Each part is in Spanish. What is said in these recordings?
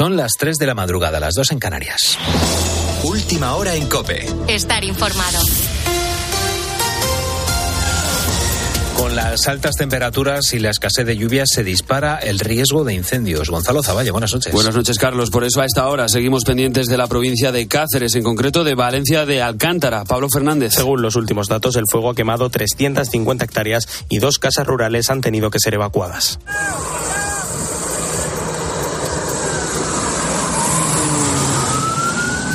Son las 3 de la madrugada, las 2 en Canarias. Última hora en Cope. Estar informado. Con las altas temperaturas y la escasez de lluvias se dispara el riesgo de incendios. Gonzalo Zavalla, buenas noches. Buenas noches, Carlos. Por eso a esta hora seguimos pendientes de la provincia de Cáceres, en concreto de Valencia de Alcántara. Pablo Fernández. Según los últimos datos, el fuego ha quemado 350 hectáreas y dos casas rurales han tenido que ser evacuadas.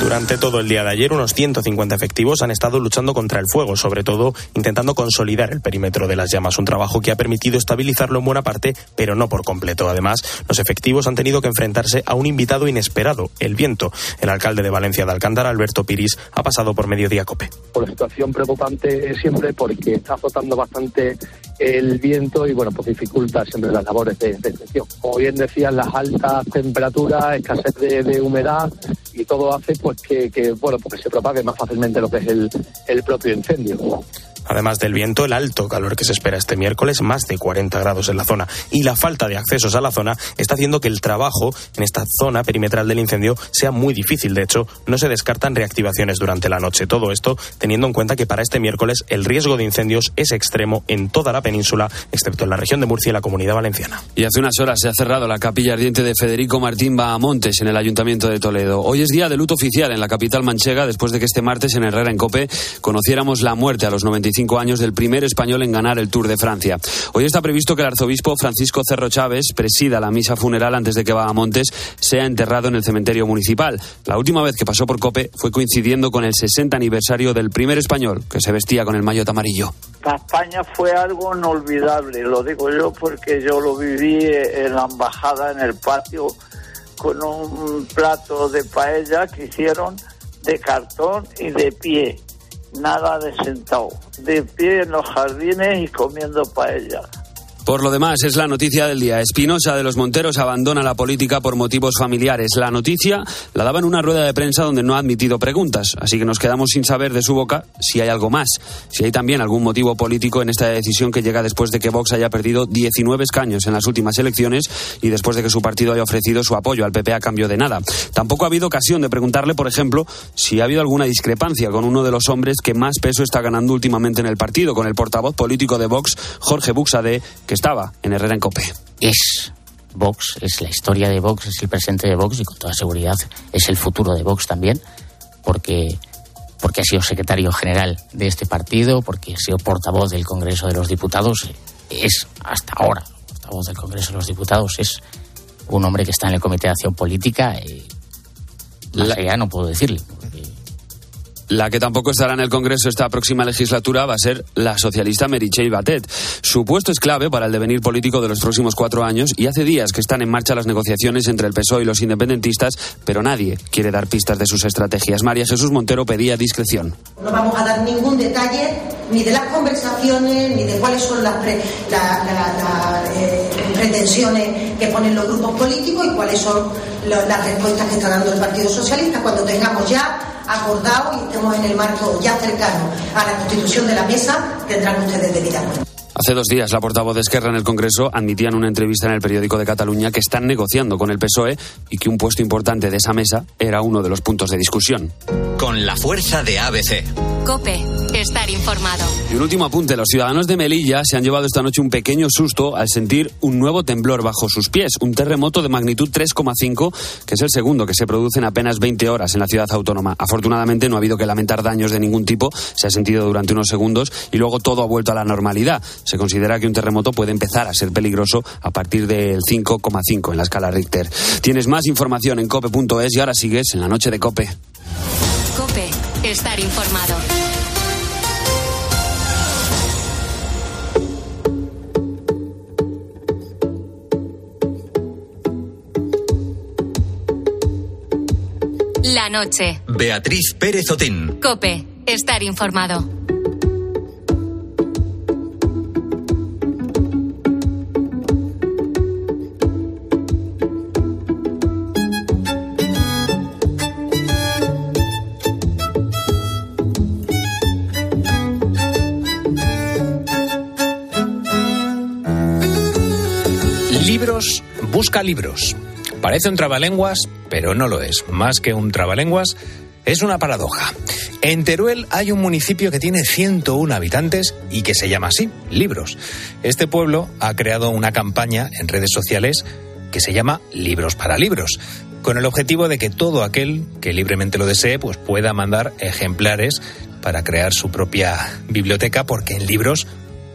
Durante todo el día de ayer, unos 150 efectivos han estado luchando contra el fuego, sobre todo intentando consolidar el perímetro de las llamas, un trabajo que ha permitido estabilizarlo en buena parte, pero no por completo. Además, los efectivos han tenido que enfrentarse a un invitado inesperado, el viento. El alcalde de Valencia de Alcántara, Alberto Piris, ha pasado por Mediodía Cope. Por situación preocupante siempre porque está azotando bastante el viento y bueno, pues dificulta siempre las labores de, de Como bien decían, las altas temperaturas, escasez de, de humedad y todo hace pues que, que, bueno, porque se propague más fácilmente lo que es el, el propio incendio. Además del viento, el alto calor que se espera este miércoles, más de 40 grados en la zona, y la falta de accesos a la zona está haciendo que el trabajo en esta zona perimetral del incendio sea muy difícil. De hecho, no se descartan reactivaciones durante la noche. Todo esto teniendo en cuenta que para este miércoles el riesgo de incendios es extremo en toda la península, excepto en la región de Murcia y la comunidad valenciana. Y hace unas horas se ha cerrado la capilla ardiente de Federico Martín Bahamontes en el Ayuntamiento de Toledo. Hoy es día de luto oficial en la capital manchega después de que este martes en Herrera en Cope conociéramos la muerte a los 95 años del primer español en ganar el Tour de Francia. Hoy está previsto que el arzobispo Francisco Cerro Chávez presida la misa funeral antes de que Bahamontes sea enterrado en el cementerio municipal. La última vez que pasó por Cope fue coincidiendo con el 60 aniversario del primer español que se vestía con el maillot amarillo. España fue algo inolvidable, lo digo yo porque yo lo viví en la embajada, en el patio, con un plato de paella que hicieron de cartón y de pie nada de sentado, de pie en los jardines y comiendo paella. Por lo demás, es la noticia del día. Espinosa de los Monteros abandona la política por motivos familiares. La noticia la daba en una rueda de prensa donde no ha admitido preguntas, así que nos quedamos sin saber de su boca si hay algo más, si hay también algún motivo político en esta decisión que llega después de que Vox haya perdido 19 escaños en las últimas elecciones y después de que su partido haya ofrecido su apoyo al PP a cambio de nada. Tampoco ha habido ocasión de preguntarle, por ejemplo, si ha habido alguna discrepancia con uno de los hombres que más peso está ganando últimamente en el partido, con el portavoz político de Vox, Jorge Buxade, que estaba en Herrera en Cope. Es Vox, es la historia de Vox, es el presente de Vox y con toda seguridad es el futuro de Vox también, porque, porque ha sido secretario general de este partido, porque ha sido portavoz del Congreso de los Diputados, es hasta ahora portavoz del Congreso de los Diputados, es un hombre que está en el Comité de Acción Política. Y más allá no puedo decirle. La que tampoco estará en el Congreso esta próxima legislatura va a ser la socialista Meritxell Batet. Su puesto es clave para el devenir político de los próximos cuatro años y hace días que están en marcha las negociaciones entre el PSOE y los independentistas, pero nadie quiere dar pistas de sus estrategias. María Jesús Montero pedía discreción. No vamos a dar ningún detalle ni de las conversaciones ni de cuáles son las, eh, pretensiones que ponen los grupos políticos y cuáles son las respuestas que está dando el Partido Socialista cuando tengamos ya acordado y estemos en el marco ya cercano a la constitución de la mesa, tendrán ustedes debida cuenta. Hace dos días, la portavoz de Esquerra en el Congreso admitía en una entrevista en el periódico de Cataluña que están negociando con el PSOE y que un puesto importante de esa mesa era uno de los puntos de discusión. Con la fuerza de ABC. Cope, estar informado. Y un último apunte, los ciudadanos de Melilla se han llevado esta noche un pequeño susto al sentir un nuevo temblor bajo sus pies, un terremoto de magnitud 3,5, que es el segundo que se produce en apenas 20 horas en la ciudad autónoma. Afortunadamente no ha habido que lamentar daños de ningún tipo, se ha sentido durante unos segundos y luego todo ha vuelto a la normalidad. Se considera que un terremoto puede empezar a ser peligroso a partir del 5,5 en la escala Richter. Tienes más información en cope.es y ahora sigues en la noche de Cope. Cope, estar informado. La noche. Beatriz Pérez Otín. Cope, estar informado. Libros, busca libros. Parece un trabalenguas, pero no lo es. Más que un trabalenguas, es una paradoja. En Teruel hay un municipio que tiene 101 habitantes y que se llama así, Libros. Este pueblo ha creado una campaña en redes sociales que se llama Libros para Libros, con el objetivo de que todo aquel que libremente lo desee pues pueda mandar ejemplares para crear su propia biblioteca porque en libros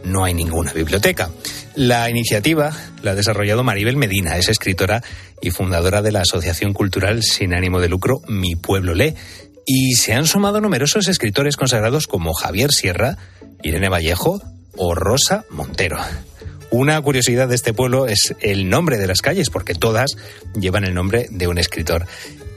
no hay ninguna biblioteca. La iniciativa la ha desarrollado Maribel Medina, es escritora y fundadora de la Asociación Cultural sin ánimo de lucro Mi Pueblo Lee. Y se han sumado numerosos escritores consagrados como Javier Sierra, Irene Vallejo o Rosa Montero. Una curiosidad de este pueblo es el nombre de las calles, porque todas llevan el nombre de un escritor.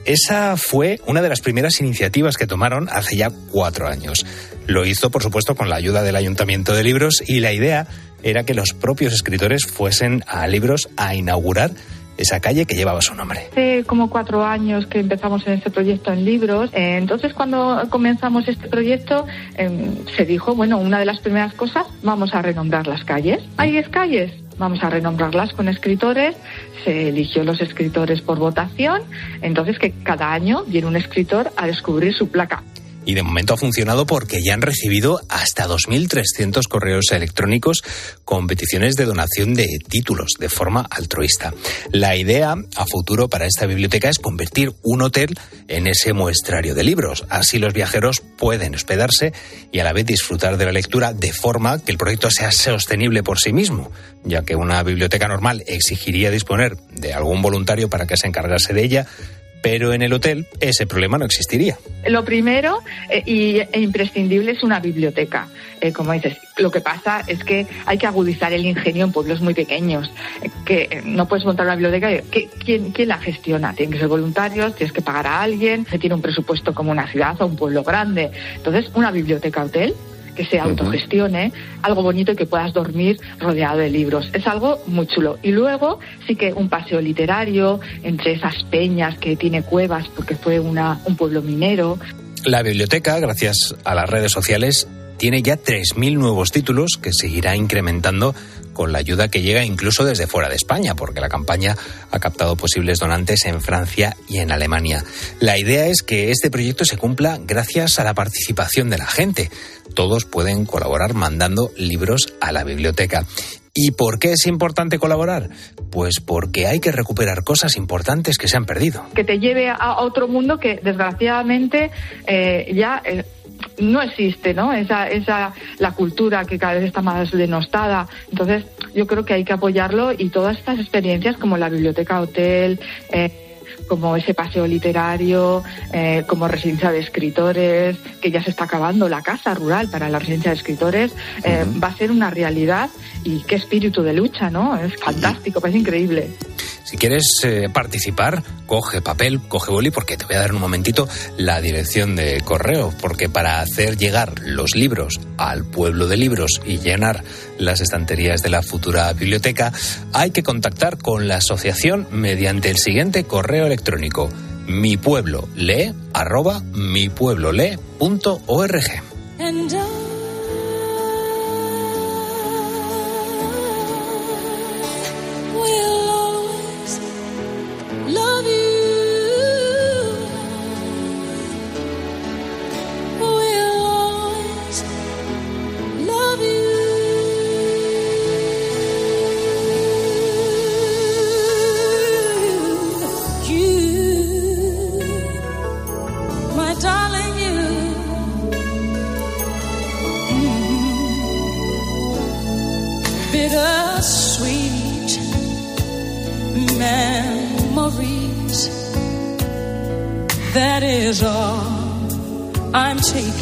Esa fue una de las primeras iniciativas que tomaron hace ya cuatro años. Lo hizo, por supuesto, con la ayuda del Ayuntamiento de Libros y la idea era que los propios escritores fuesen a Libros a inaugurar esa calle que llevaba su nombre. Hace como cuatro años que empezamos en este proyecto en libros. Eh, entonces, cuando comenzamos este proyecto, em, se dijo, bueno, una de las primeras cosas, vamos a renombrar las calles. ¿Hay diez calles? Vamos a renombrarlas con escritores. Se eligió los escritores por votación. Entonces, que cada año viene un escritor a descubrir su placa y de momento ha funcionado porque ya han recibido hasta 2.300 correos electrónicos con peticiones de donación de títulos de forma altruista. La idea a futuro para esta biblioteca es convertir un hotel en ese muestrario de libros. Así los viajeros pueden hospedarse y a la vez disfrutar de la lectura de forma que el proyecto sea sostenible por sí mismo, ya que una biblioteca normal exigiría disponer de algún voluntario para que se encargase de ella pero en el hotel ese problema no existiría. Lo primero eh, y, e imprescindible es una biblioteca. Eh, como dices, lo que pasa es que hay que agudizar el ingenio en pueblos muy pequeños, eh, que no puedes montar una biblioteca. ¿quién, ¿Quién la gestiona? Tienen que ser voluntarios, tienes que pagar a alguien, se tiene un presupuesto como una ciudad o un pueblo grande. Entonces, una biblioteca hotel que se autogestione, algo bonito y que puedas dormir rodeado de libros. Es algo muy chulo. Y luego sí que un paseo literario entre esas peñas que tiene cuevas porque fue una, un pueblo minero. La biblioteca, gracias a las redes sociales, tiene ya 3.000 nuevos títulos que seguirá incrementando con la ayuda que llega incluso desde fuera de España, porque la campaña ha captado posibles donantes en Francia y en Alemania. La idea es que este proyecto se cumpla gracias a la participación de la gente. Todos pueden colaborar mandando libros a la biblioteca. ¿Y por qué es importante colaborar? Pues porque hay que recuperar cosas importantes que se han perdido. Que te lleve a otro mundo que desgraciadamente eh, ya eh, no existe, ¿no? Esa, esa, la cultura que cada vez está más denostada. Entonces, yo creo que hay que apoyarlo y todas estas experiencias como la biblioteca hotel, eh, como ese paseo literario, eh, como residencia de escritores, que ya se está acabando la casa rural para la residencia de escritores, eh, va a ser una realidad y qué espíritu de lucha, ¿no? Es fantástico, es increíble. Si quieres eh, participar, coge papel, coge boli, porque te voy a dar en un momentito la dirección de correo, porque para hacer llegar los libros al pueblo de libros y llenar las estanterías de la futura biblioteca, hay que contactar con la asociación mediante el siguiente correo electrónico mi pueblo lee arroba mi pueblo life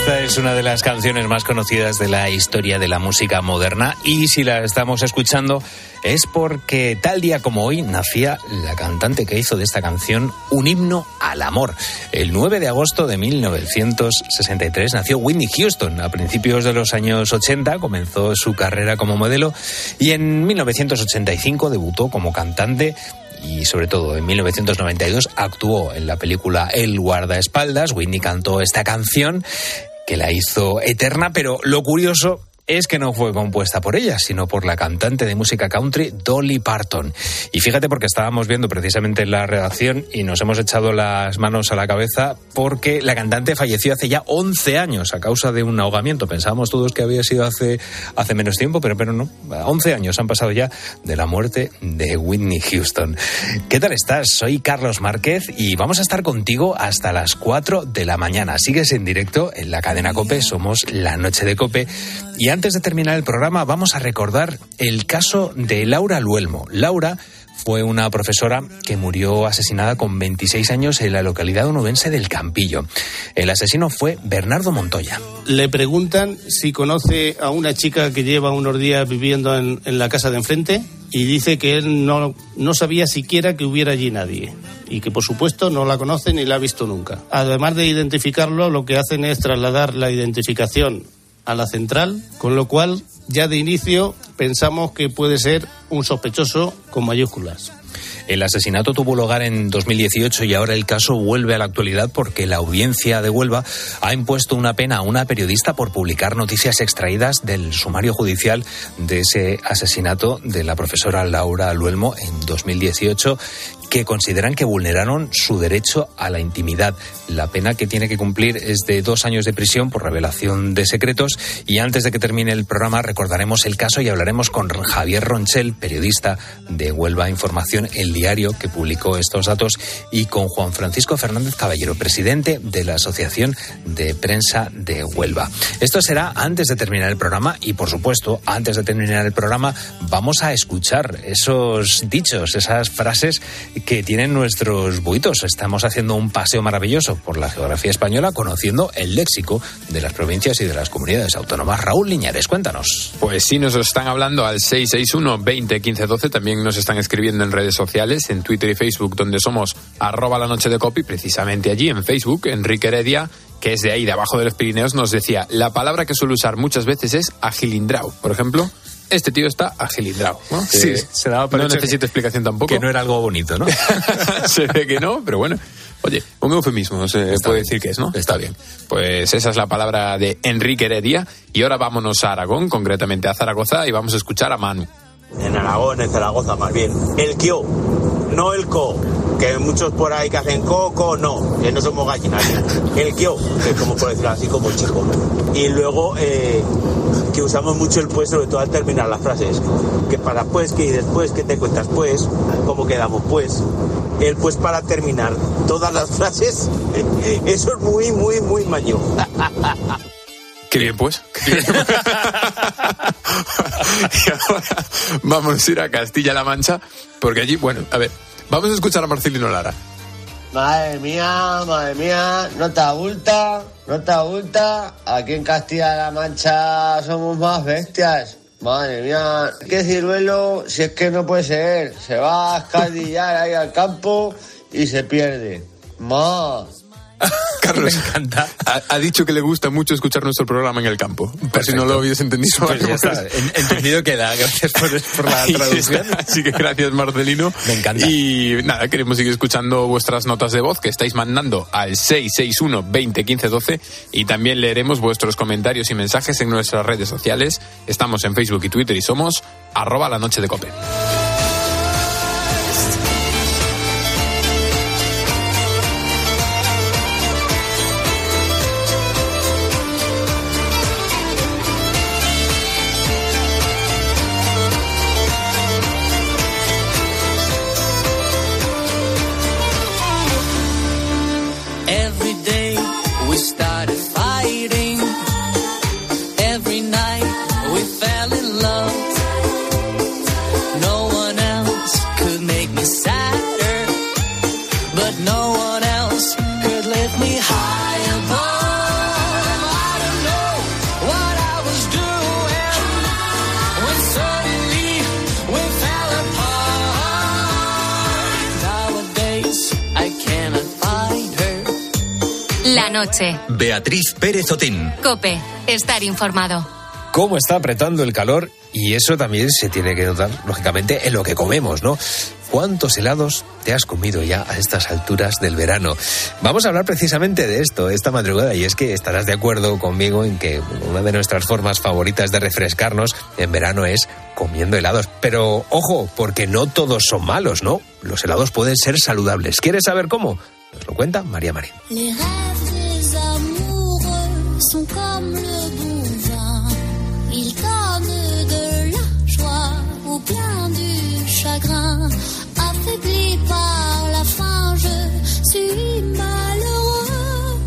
Esta es una de las canciones más conocidas de la historia de la música moderna y si la estamos escuchando es porque tal día como hoy nacía la cantante que hizo de esta canción un himno al amor. El 9 de agosto de 1963 nació Whitney Houston. A principios de los años 80 comenzó su carrera como modelo y en 1985 debutó como cantante y sobre todo en 1992 actuó en la película El guardaespaldas. Whitney cantó esta canción que la hizo eterna, pero lo curioso es que no fue compuesta por ella, sino por la cantante de música country Dolly Parton. Y fíjate porque estábamos viendo precisamente en la redacción y nos hemos echado las manos a la cabeza porque la cantante falleció hace ya 11 años a causa de un ahogamiento. Pensábamos todos que había sido hace, hace menos tiempo, pero, pero no. 11 años han pasado ya de la muerte de Whitney Houston. ¿Qué tal estás? Soy Carlos Márquez y vamos a estar contigo hasta las 4 de la mañana. Sigues en directo en la cadena Cope, somos la noche de Cope. Y de terminar el programa vamos a recordar el caso de Laura Luelmo. Laura fue una profesora que murió asesinada con 26 años en la localidad onubense del Campillo. El asesino fue Bernardo Montoya. Le preguntan si conoce a una chica que lleva unos días viviendo en, en la casa de enfrente y dice que él no, no sabía siquiera que hubiera allí nadie y que por supuesto no la conoce ni la ha visto nunca. Además de identificarlo, lo que hacen es trasladar la identificación a la central, con lo cual ya de inicio pensamos que puede ser un sospechoso con mayúsculas. El asesinato tuvo lugar en 2018 y ahora el caso vuelve a la actualidad porque la audiencia de Huelva ha impuesto una pena a una periodista por publicar noticias extraídas del sumario judicial de ese asesinato de la profesora Laura Luelmo en 2018 que consideran que vulneraron su derecho a la intimidad. La pena que tiene que cumplir es de dos años de prisión por revelación de secretos. Y antes de que termine el programa recordaremos el caso y hablaremos con Javier Ronchel, periodista de Huelva Información, el diario que publicó estos datos, y con Juan Francisco Fernández Caballero, presidente de la Asociación de Prensa de Huelva. Esto será antes de terminar el programa y, por supuesto, antes de terminar el programa vamos a escuchar esos dichos, esas frases que tienen nuestros buitos. Estamos haciendo un paseo maravilloso por la geografía española, conociendo el léxico de las provincias y de las comunidades autónomas. Raúl Liñares, cuéntanos. Pues sí, nos están hablando al 661 20 15 12. También nos están escribiendo en redes sociales, en Twitter y Facebook, donde somos arroba la noche de copy. Precisamente allí en Facebook, Enrique Heredia que es de ahí, de abajo de los Pirineos, nos decía, la palabra que suele usar muchas veces es agilindrau. Por ejemplo, este tío está agilindrau. ¿no? Sí, se daba No que- explicación tampoco. Que no era algo bonito, ¿no? se ve que no, pero bueno. Oye, un eufemismo se Está puede bien. decir que es, ¿no? Está bien. Pues esa es la palabra de Enrique Heredia. Y ahora vámonos a Aragón, concretamente a Zaragoza, y vamos a escuchar a Manu. En Aragón, en Zaragoza más bien. El kio, no el co. Que muchos por ahí que hacen coco, no, que no somos gallinas. El kio, que es como por decirlo así, como chico. Y luego eh, que usamos mucho el pues, sobre todo al terminar las frases. Que para pues, que y después, que te cuentas pues, cómo quedamos pues. El pues para terminar todas las frases, eso es muy, muy, muy maño. Qué bien, pues. Qué bien. y ahora vamos a ir a Castilla-La Mancha, porque allí, bueno, a ver, vamos a escuchar a Marcelino Lara. Madre mía, madre mía, no te abulta, no te abulta. Aquí en Castilla-La Mancha somos más bestias. Madre mía, qué ciruelo, si es que no puede ser. Se va a escadillar ahí al campo y se pierde. Más. Carlos Ha, ha dicho que le gusta mucho escuchar nuestro programa en el campo. Por si no lo habías entendido. Pues ya está, en- entendido queda. Gracias por, por la Ahí traducción. está. Así que gracias, Marcelino. Me encanta. Y nada, queremos seguir escuchando vuestras notas de voz que estáis mandando al 661 20 15 12 y también leeremos vuestros comentarios y mensajes en nuestras redes sociales. Estamos en Facebook y Twitter y somos arroba la noche de cope. Noche. Beatriz Pérez Otín. Cope. Estar informado. cómo está apretando el calor y eso también se tiene que notar, lógicamente, en lo que comemos, ¿no? ¿Cuántos helados te has comido ya a estas alturas del verano? Vamos a hablar precisamente de esto esta madrugada y es que estarás de acuerdo conmigo en que una de nuestras formas favoritas de refrescarnos en verano es comiendo helados. Pero ojo, porque no todos son malos, ¿no? Los helados pueden ser saludables. ¿Quieres saber cómo? Nos lo cuenta María Marín. Sont comme le bon vin. Ils donnent de la joie ou bien du chagrin. Affaibli par la faim, je suis malheureux.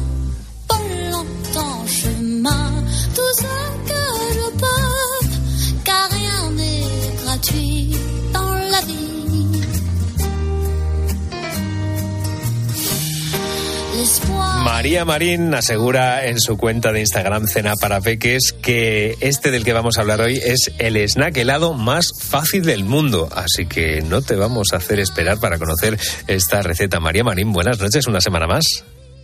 Pas longtemps chemin, tout ce María Marín asegura en su cuenta de Instagram Cena para Peques que este del que vamos a hablar hoy es el snack helado más fácil del mundo. Así que no te vamos a hacer esperar para conocer esta receta. María Marín, buenas noches, una semana más.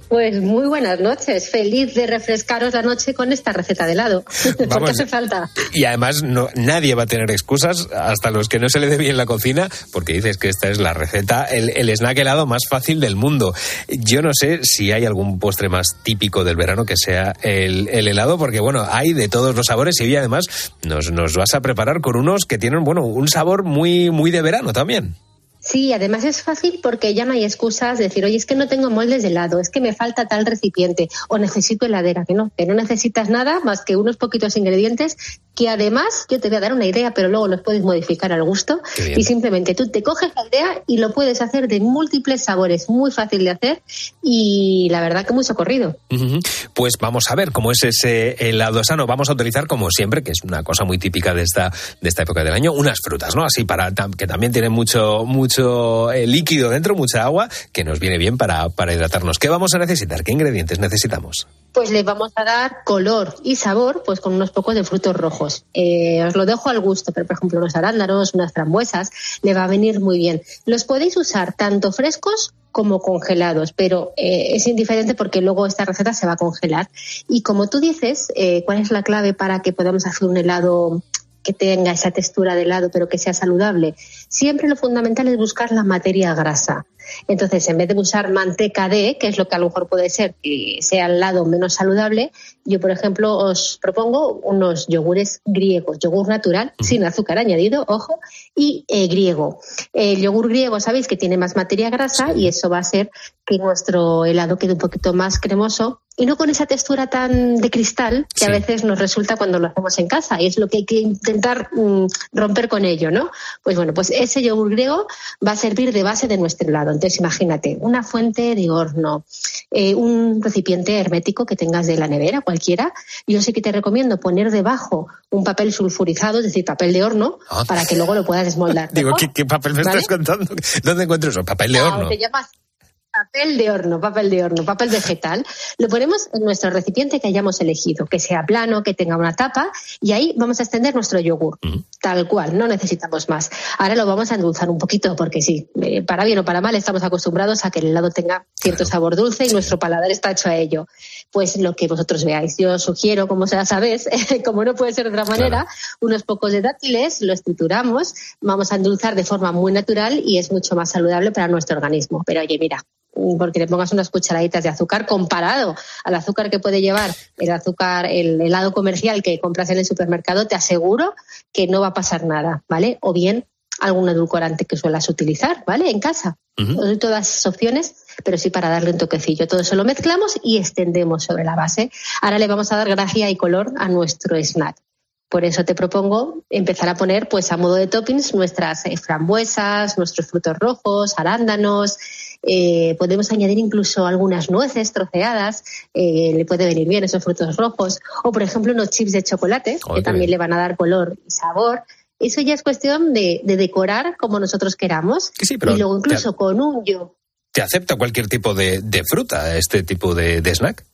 Pues muy buenas noches. Feliz de refrescaros la noche con esta receta de helado. Porque hace falta. Y además no, nadie va a tener excusas, hasta los que no se le dé bien la cocina, porque dices que esta es la receta, el, el snack helado más fácil del mundo. Yo no sé si hay algún postre más típico del verano que sea el, el helado, porque bueno, hay de todos los sabores y hoy además nos, nos vas a preparar con unos que tienen, bueno, un sabor muy, muy de verano también. Sí, además es fácil porque ya no hay excusas de decir, oye, es que no tengo moldes de helado, es que me falta tal recipiente o necesito heladera, que no, que no necesitas nada más que unos poquitos ingredientes que además yo te voy a dar una idea, pero luego los puedes modificar al gusto y simplemente tú te coges la idea y lo puedes hacer de múltiples sabores, muy fácil de hacer y la verdad que muy socorrido. Ujú. Pues vamos a ver cómo es ese helado sano. Vamos a utilizar, como siempre, que es una cosa muy típica de esta, de esta época del año, unas frutas, ¿no? Así para que también tienen mucho, mucho eh, líquido dentro, mucha agua, que nos viene bien para, para hidratarnos. ¿Qué vamos a necesitar? ¿Qué ingredientes necesitamos? Pues le vamos a dar color y sabor pues con unos pocos de frutos rojos. Eh, os lo dejo al gusto, pero por ejemplo unos arándanos, unas frambuesas, le va a venir muy bien. Los podéis usar tanto frescos como congelados, pero eh, es indiferente porque luego esta receta se va a congelar. Y como tú dices, eh, ¿cuál es la clave para que podamos hacer un helado que tenga esa textura de helado pero que sea saludable? Siempre lo fundamental es buscar la materia grasa. Entonces, en vez de usar manteca de, que es lo que a lo mejor puede ser que sea el lado menos saludable, yo, por ejemplo, os propongo unos yogures griegos, yogur natural, sin azúcar añadido, ojo, y eh, griego. El yogur griego, sabéis que tiene más materia grasa y eso va a hacer que nuestro helado quede un poquito más cremoso y no con esa textura tan de cristal que a veces nos resulta cuando lo hacemos en casa y es lo que hay que intentar mm, romper con ello, ¿no? Pues bueno, pues ese yogur griego va a servir de base de nuestro helado. Entonces imagínate, una fuente de horno, eh, un recipiente hermético que tengas de la nevera, cualquiera. Yo sí que te recomiendo poner debajo un papel sulfurizado, es decir, papel de horno, Ah. para que luego lo puedas desmoldar. Digo. ¿qué, qué papel me ¿Vale? estás contando? ¿Dónde encuentro eso? Papel de Ah, horno. te llamas papel de horno, papel de horno, papel vegetal. Lo ponemos en nuestro recipiente que hayamos elegido, que sea plano, que tenga una tapa, y ahí vamos a extender nuestro yogur. Tal cual, no necesitamos más. Ahora lo vamos a endulzar un poquito porque sí, eh, para bien o para mal estamos acostumbrados a que el helado tenga cierto sabor dulce y nuestro paladar está hecho a ello. Pues lo que vosotros veáis. Yo sugiero, como ya sabes, como no puede ser de otra manera, unos pocos de dátiles, los trituramos, vamos a endulzar de forma muy natural y es mucho más saludable para nuestro organismo. Pero oye, mira, porque le pongas unas cucharaditas de azúcar comparado al azúcar que puede llevar el azúcar, el helado comercial que compras en el supermercado, te aseguro que no va a pasar nada, ¿vale? O bien algún edulcorante que suelas utilizar, ¿vale? En casa. No doy todas esas opciones, pero sí para darle un toquecillo. Todo eso lo mezclamos y extendemos sobre la base. Ahora le vamos a dar gracia y color a nuestro snack. Por eso te propongo empezar a poner, pues a modo de toppings, nuestras eh, frambuesas, nuestros frutos rojos, arándanos. eh, podemos añadir incluso algunas nueces troceadas, eh, le puede venir bien esos frutos rojos. O, por ejemplo, unos chips de chocolate, que también le van a dar color y sabor. Eso ya es cuestión de, de decorar como nosotros queramos. pero y luego incluso con un yo. Te acepta cualquier tipo de, de fruta, este tipo de, de snack.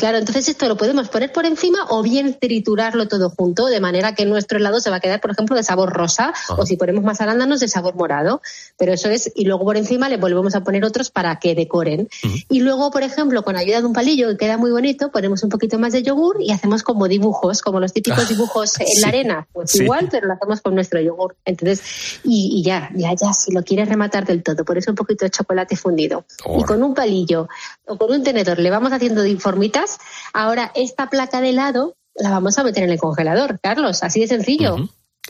Claro, entonces esto lo podemos poner por encima o bien triturarlo todo junto, de manera que nuestro helado se va a quedar, por ejemplo, de sabor rosa, o si ponemos más arándanos, de sabor morado. Pero eso es, y luego por encima le volvemos a poner otros para que decoren. Y luego, por ejemplo, con ayuda de un palillo que queda muy bonito, ponemos un poquito más de yogur y hacemos como dibujos, como los típicos dibujos en sí. la arena. Pues Sí. igual, pero lo hacemos con nuestro yogur. Entonces, y, y ya, ya, ya, si lo quieres rematar del todo, por eso un poquito de chocolate fundido. Y con un palillo o con un tenedor le vamos haciendo de Ahora, esta placa de helado la vamos a meter en el congelador, Carlos, así de sencillo.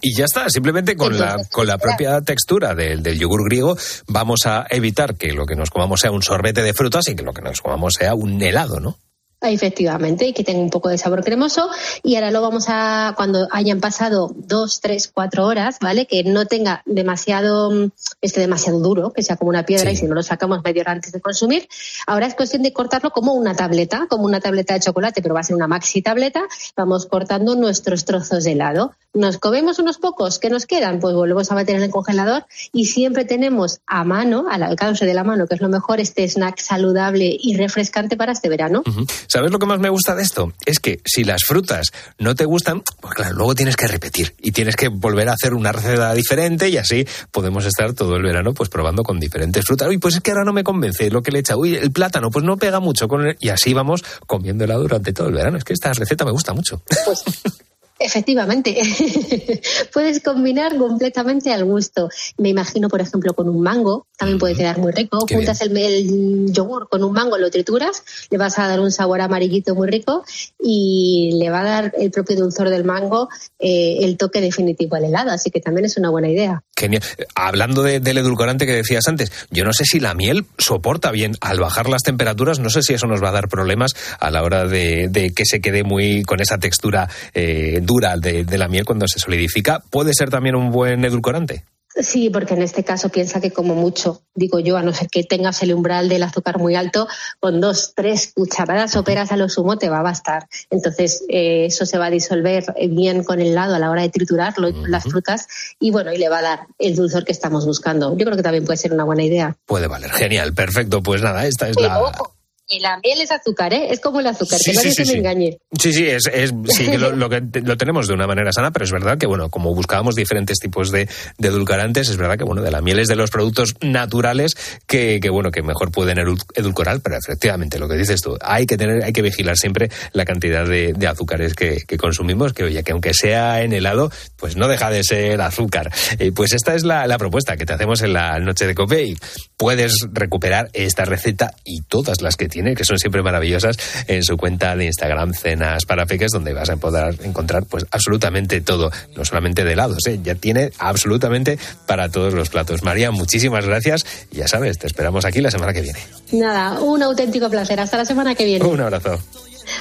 Y ya está, simplemente con la, con la propia textura del, del yogur griego vamos a evitar que lo que nos comamos sea un sorbete de frutas y que lo que nos comamos sea un helado, ¿no? Efectivamente, y que tenga un poco de sabor cremoso. Y ahora lo vamos a, cuando hayan pasado dos, tres, cuatro horas, ¿vale? Que no tenga demasiado, mm, esté demasiado duro, que sea como una piedra, y si no lo sacamos media hora antes de consumir. Ahora es cuestión de cortarlo como una tableta, como una tableta de chocolate, pero va a ser una maxi tableta. Vamos cortando nuestros trozos de helado. Nos comemos unos pocos que nos quedan, pues volvemos a meter en el congelador y siempre tenemos a mano, al alcance de la mano, que es lo mejor, este snack saludable y refrescante para este verano. ¿Sabes lo que más me gusta de esto? Es que si las frutas no te gustan, pues claro, luego tienes que repetir y tienes que volver a hacer una receta diferente y así podemos estar todo el verano pues probando con diferentes frutas. Uy, pues es que ahora no me convence lo que le echa. Uy, el plátano, pues no pega mucho con el... Y así vamos comiendo helado durante todo el verano. Es que esta receta me gusta mucho. Efectivamente, puedes combinar completamente al gusto. Me imagino, por ejemplo, con un mango, también puede quedar muy rico. Qué Juntas el, el yogur con un mango, lo trituras, le vas a dar un sabor amarillito muy rico y le va a dar el propio dulzor del mango eh, el toque definitivo al helado. Así que también es una buena idea. Genial. Hablando de- del edulcorante que decías antes, yo no sé si la miel soporta bien al bajar las temperaturas, no sé si eso nos va a dar problemas a la hora de, de que se quede muy con esa textura eh, dura de, de la miel cuando se solidifica. ¿Puede ser también un buen edulcorante? Sí, porque en este caso piensa que como mucho, digo yo, a no ser que tengas el umbral del azúcar muy alto, con dos, tres cucharadas soperas a lo sumo te va a bastar. Entonces, eh, eso se va a disolver bien con el helado a la hora de triturarlo y con las frutas y bueno, y le va a dar el dulzor que estamos buscando. Yo creo que también puede ser una buena idea. Puede valer. Genial, perfecto. Pues nada, esta es la... ojo, y la miel es azúcar, ¿eh? Es como el azúcar, Sí, que sí, sí, se me engañe. Sí, sí, es, es- sí que lo, lo que lo tenemos de una manera sana, pero es verdad que, bueno, como buscábamos diferentes tipos de, de edulcorantes, es verdad que, bueno, de la miel es de los productos naturales que, que, bueno, que mejor pueden edul- edulcorar, pero efectivamente, lo que dices tú, hay que tener, hay que vigilar siempre la cantidad de, de azúcares que, que consumimos, que, oye, que aunque sea en helado, pues no deja de ser azúcar. Eh, pues esta es la, la propuesta que te hacemos en la noche de Cope y puedes recuperar esta receta y todas las que que son siempre maravillosas, en su cuenta de Instagram Cenas para Peques, donde vas a poder encontrar pues absolutamente todo, no solamente de helados, ¿eh? ya tiene absolutamente para todos los platos. María, muchísimas gracias y ya sabes, te esperamos aquí la semana que viene. Nada, un auténtico placer. Hasta la semana que viene. Un abrazo.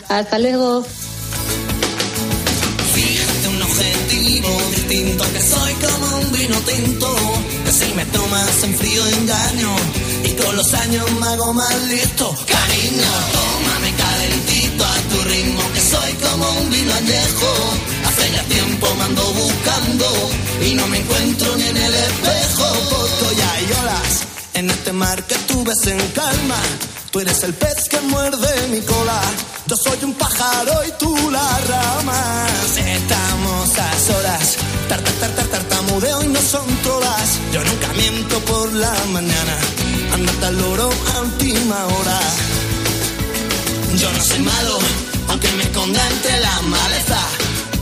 Hasta luego. Fíjate un objetivo distinto que soy como un vino tinto que si me tomas en frío engaño con los años me hago más listo. Cariño, tómame calentito a tu ritmo, que soy como un vino añejo. Hace ya tiempo me ando buscando y no me encuentro ni en el espejo. Porque ya hay olas en este mar que tú ves en calma. Tú eres el pez que muerde mi cola. Yo soy un pájaro y tú la rama. Estamos a solas. Tartar, tartar, tartamudeo y no son todas. Yo nunca miento por la mañana. Tar, tar, tar, tar, última hora. Yo no soy malo, aunque me esconda entre la maleza.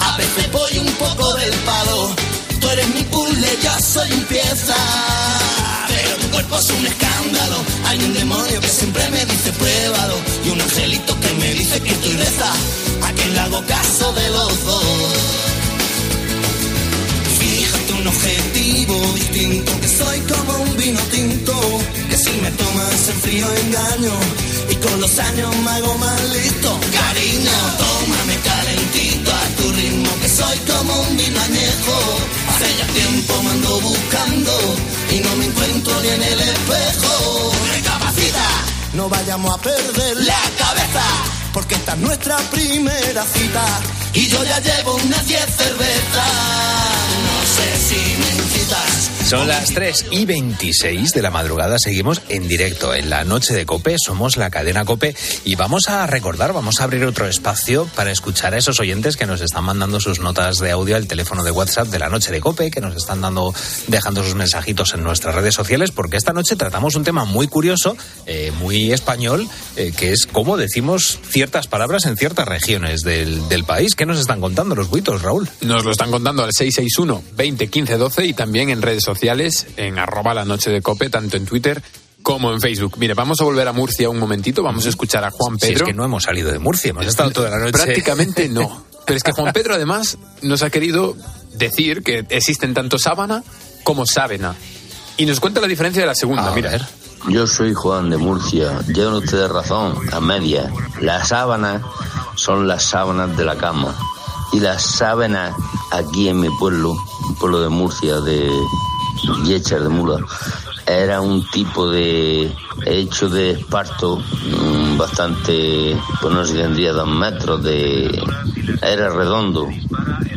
A veces voy un poco del palo. Tú eres mi puzzle, yo soy un pieza. Pero tu cuerpo es un escándalo. Hay un demonio que siempre me dice pruébalo. Y un angelito que me dice que estoy reza. A quien le hago caso de los dos. Fíjate un objetivo distinto, que soy como un vino tinto, si me tomas en frío engaño, y con los años me hago más listo. Cariño, tómame calentito a tu ritmo, que soy como un vino añejo. Hace ya tiempo me ando buscando, y no me encuentro ni en el espejo. Recapacita, no vayamos a perder la cabeza, porque esta es nuestra primera cita, y yo ya llevo unas 10 cervezas. No sé si me incitas. Son las 3 y 26 de la madrugada. Seguimos en directo en la noche de Cope. Somos la cadena Cope y vamos a recordar, vamos a abrir otro espacio para escuchar a esos oyentes que nos están mandando sus notas de audio al teléfono de WhatsApp de la noche de Cope, que nos están dando, dejando sus mensajitos en nuestras redes sociales, porque esta noche tratamos un tema muy curioso, eh, muy español, eh, que es cómo decimos ciertas palabras en ciertas regiones del, del país. ¿Qué nos están contando los buitos, Raúl? Nos lo están contando al 661 20 15 12 y también en redes sociales en arroba la noche de cope, tanto en Twitter como en Facebook. Mire, vamos a volver a Murcia un momentito, vamos a escuchar a Juan Si Pedro. es que no hemos salido de Murcia, hemos estado toda la noche. Prácticamente no. Pero es que Juan Pedro además nos ha querido decir que existen tanto sábana como sábena. Y nos cuenta la diferencia de la segunda, mira. Yo soy Juan de Murcia. Llevan ustedes razón, a media. Las sábanas son las sábanas de la cama. Y las sábanas aquí en mi pueblo, un pueblo de Murcia, de Yechar de Mula, era un tipo de hecho de esparto mm, bastante, pues no sé si tendría dos metros de... Era redondo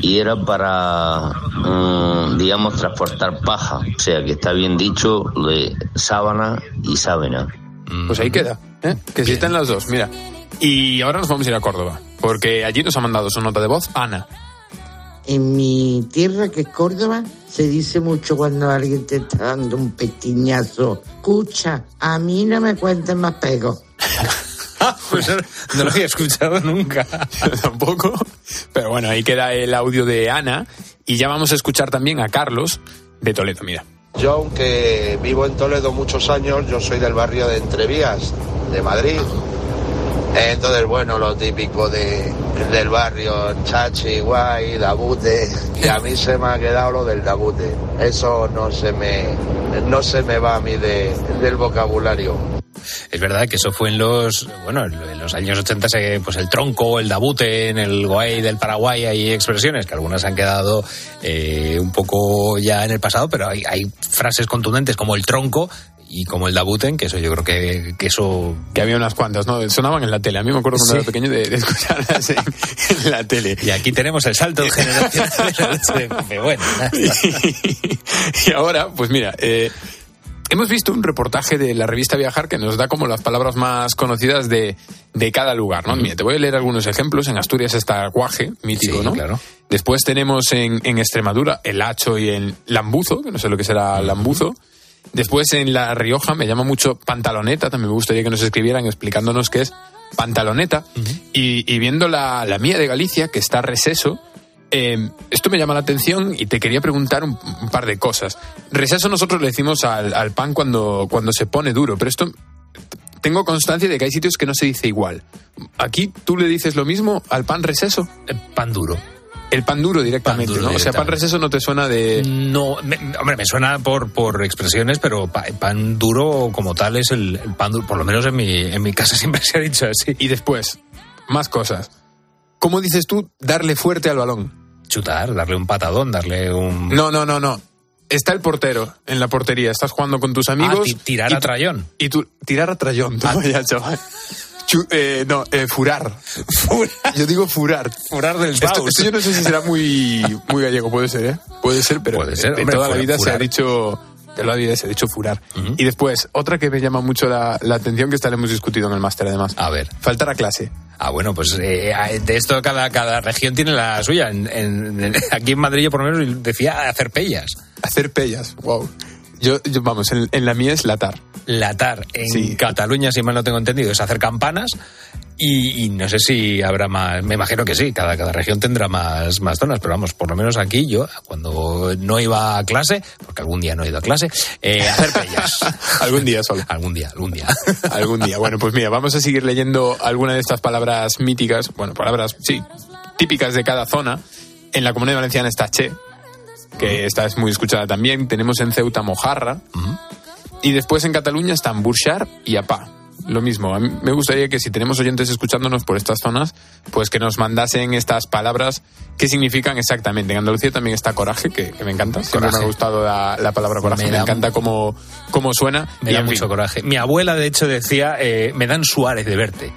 y era para, mm, digamos, transportar paja. O sea que está bien dicho de sábana y sábena. Pues ahí queda, ¿eh? que existen las dos, mira. Y ahora nos vamos a ir a Córdoba, porque allí nos ha mandado su nota de voz Ana. En mi tierra, que es Córdoba, se dice mucho cuando alguien te está dando un pequeñazo. Escucha, a mí no me cuenten más pegos. Pues no lo había escuchado nunca. Tampoco. Pero bueno, ahí queda el audio de Ana. Y ya vamos a escuchar también a Carlos de Toledo, mira. Yo, aunque vivo en Toledo muchos años, yo soy del barrio de Entrevías, de Madrid. Entonces, bueno, lo típico de, del barrio, chachi, guay, dabute. Y a mí se me ha quedado lo del dabute. Eso no se me, no se me va a mí de, del vocabulario. Es verdad que eso fue en los, bueno, en los años 80, se- pues el tronco, el dabute, en el guay del Paraguay hay expresiones que algunas han quedado eh, un poco ya en el pasado, pero hay frases contundentes como el tronco y como el dabuten, que eso yo creo que, que eso... Que había unas cuantas, ¿no? Sonaban en la tele. A mí me acuerdo cuando Sí. era pequeño de, de escucharlas en, en la tele. Y aquí tenemos el salto de la noche de Cope. Bueno, Y ahora, pues mira, eh, hemos visto un reportaje de la revista Viajar que nos da como las palabras más conocidas de, de cada lugar, ¿no? Mira, te voy a leer algunos ejemplos. En Asturias está guaje, mítico, Sí, ¿no? claro. Después tenemos en, en Extremadura el hacho y el lambuzo, que no sé lo que será lambuzo. Después en La Rioja me llama mucho pantaloneta, también me gustaría que nos escribieran explicándonos qué es pantaloneta. y, y viendo la, la mía de Galicia, que está receso, eh, esto me llama la atención y te quería preguntar un, un par de cosas. Receso nosotros le decimos al, al pan cuando, cuando se pone duro, pero esto tengo constancia de que hay sitios que no se dice igual. Aquí tú le dices lo mismo al pan receso. pan duro. El pan duro directamente, duro ¿no? O sea, pan receso no te suena de... No, me- hombre, me suena por, por expresiones, pero pa- pan duro como tal es el, el pan duro, por lo menos en mi, en mi casa siempre se ha dicho así. Y después, más cosas. ¿Cómo dices tú darle fuerte al balón? Chutar, darle un patadón, darle un... No, no, no, no. Está el portero en la portería, estás jugando con tus amigos. Ah, ti- tirar a tú- trayón. Y tú, tirar a trayón, toma ya, chaval. Chu- eh, no, eh, furar. Yo digo furar. Furar del esto, Baus. esto yo no sé si será muy, muy gallego, puede ser, ¿eh? Puede ser, pero Puede ser, de hombre, toda la furar- vida se ha dicho... De la vida se ha dicho furar. Y después, otra que me llama mucho la, la atención, que esta la hemos discutido en el máster además. A ver. Faltar a clase. Ah, bueno, pues eh, de esto cada, cada región tiene la suya. En- en- en- aquí en Madrid yo por lo menos decía hacer pellas. Hacer pellas, wow. Yo, yo, vamos, en la mía es latar. Latar en Cataluña, si mal no tengo entendido, es hacer campanas. Y, y no sé si habrá más, me imagino que sí, cada, cada región tendrá más, más zonas, pero vamos, por lo menos aquí yo, cuando no iba a clase, porque algún día no he ido a clase, eh, hacer pellas. algún día solo. Algún día, algún día. algún día. Bueno, pues mira, vamos a seguir leyendo alguna de estas palabras míticas, bueno, palabras, sí, típicas de cada zona. En la Comunidad Valenciana está Che, que esta es muy escuchada también. Tenemos en Ceuta Mojarra. Y después en Cataluña están Burxar y Apá. Lo mismo, a mí me gustaría que si tenemos oyentes escuchándonos por estas zonas, pues que nos mandasen estas palabras, qué significan exactamente. En Andalucía también está coraje, que, que me encanta. Siempre Coraje. me ha gustado la, la palabra coraje, Me encanta cómo, cómo suena. Me Y, da fin, mucho coraje. Mi abuela, de hecho, decía, eh, me dan Suárez de verte.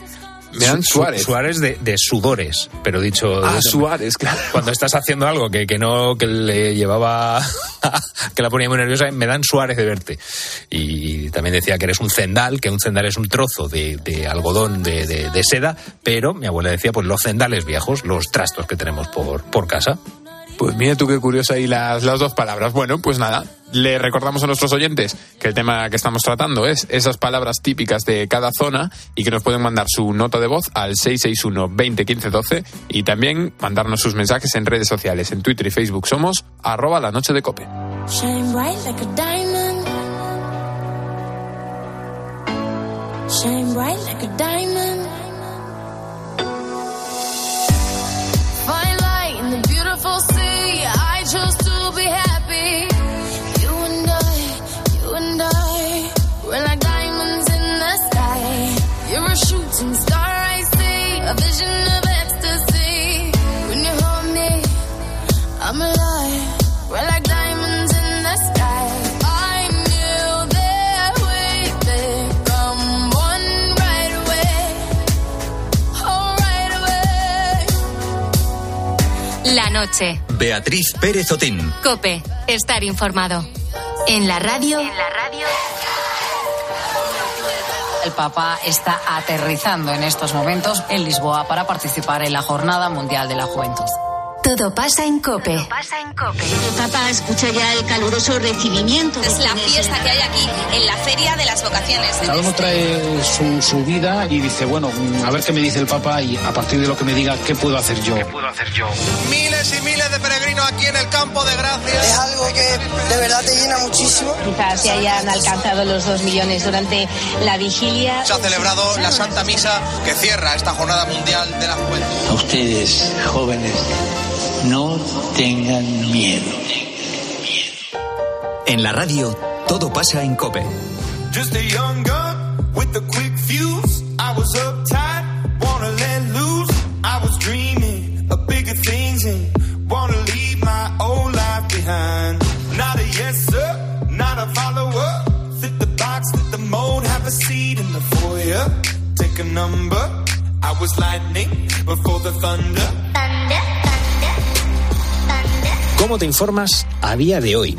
Me dan Su- Suárez. Suárez de, de sudores, pero dicho... Ah, Suárez, claro. Cuando estás haciendo algo que, que no, que le llevaba, que la ponía muy nerviosa, me dan Suárez de verte. Y también decía que eres un cendal, que un cendal es un trozo de, de algodón de, de- de seda, pero mi abuela decía, pues los cendales viejos, los trastos que tenemos por, por casa. Pues mira tú qué curioso ahí las, las dos palabras. Bueno, pues nada, le recordamos a nuestros oyentes que el tema que estamos tratando es esas palabras típicas de cada zona y que nos pueden mandar su nota de voz al 661 20 15 12 y también mandarnos sus mensajes en redes sociales. En Twitter y Facebook somos arroba la noche de cope. Shine bright like a diamond. Chose to be happy. You and I, you and I, we're like diamonds in the sky. You're a shooting star, I see, a vision of ecstasy. When you hold me, I'm alive. We're like diamonds in the sky. I knew that we'd become one right away. Oh, right away. La noche. Beatriz Pérez Otín. Cope. Estar informado. En la radio. En la radio. El Papa está aterrizando en estos momentos en Lisboa para participar en la Jornada Mundial de la Juventud. Todo pasa en Cope. El Papa escucha ya el caluroso recibimiento. Es la fiesta que hay aquí en la Feria de las Vocaciones. Cada uno trae su, su vida y dice, bueno, mm, a ver qué me dice el Papa y a partir de lo que me diga, ¿qué puedo hacer yo? ¿Qué puedo hacer yo? Miles y miles de peregrinos aquí en el campo de Gracia. Es algo que de verdad te llena muchísimo. Quizás se hayan alcanzado los dos millones durante la vigilia. Se ha celebrado la Santa Misa que cierra esta Jornada Mundial de la Juventud. A ustedes, jóvenes, no tengan miedo. En la radio, todo pasa en cope. Just a young gun with a quick fuse. I was uptight, wanna let loose. I was dreaming of bigger things and wanna leave my old life behind. Not a yes sir, not a follower. Fit the box, fit the mold, have a seat in the foyer. Take a number. I was lightning before the thunder. ¿Cómo te informas a día de hoy?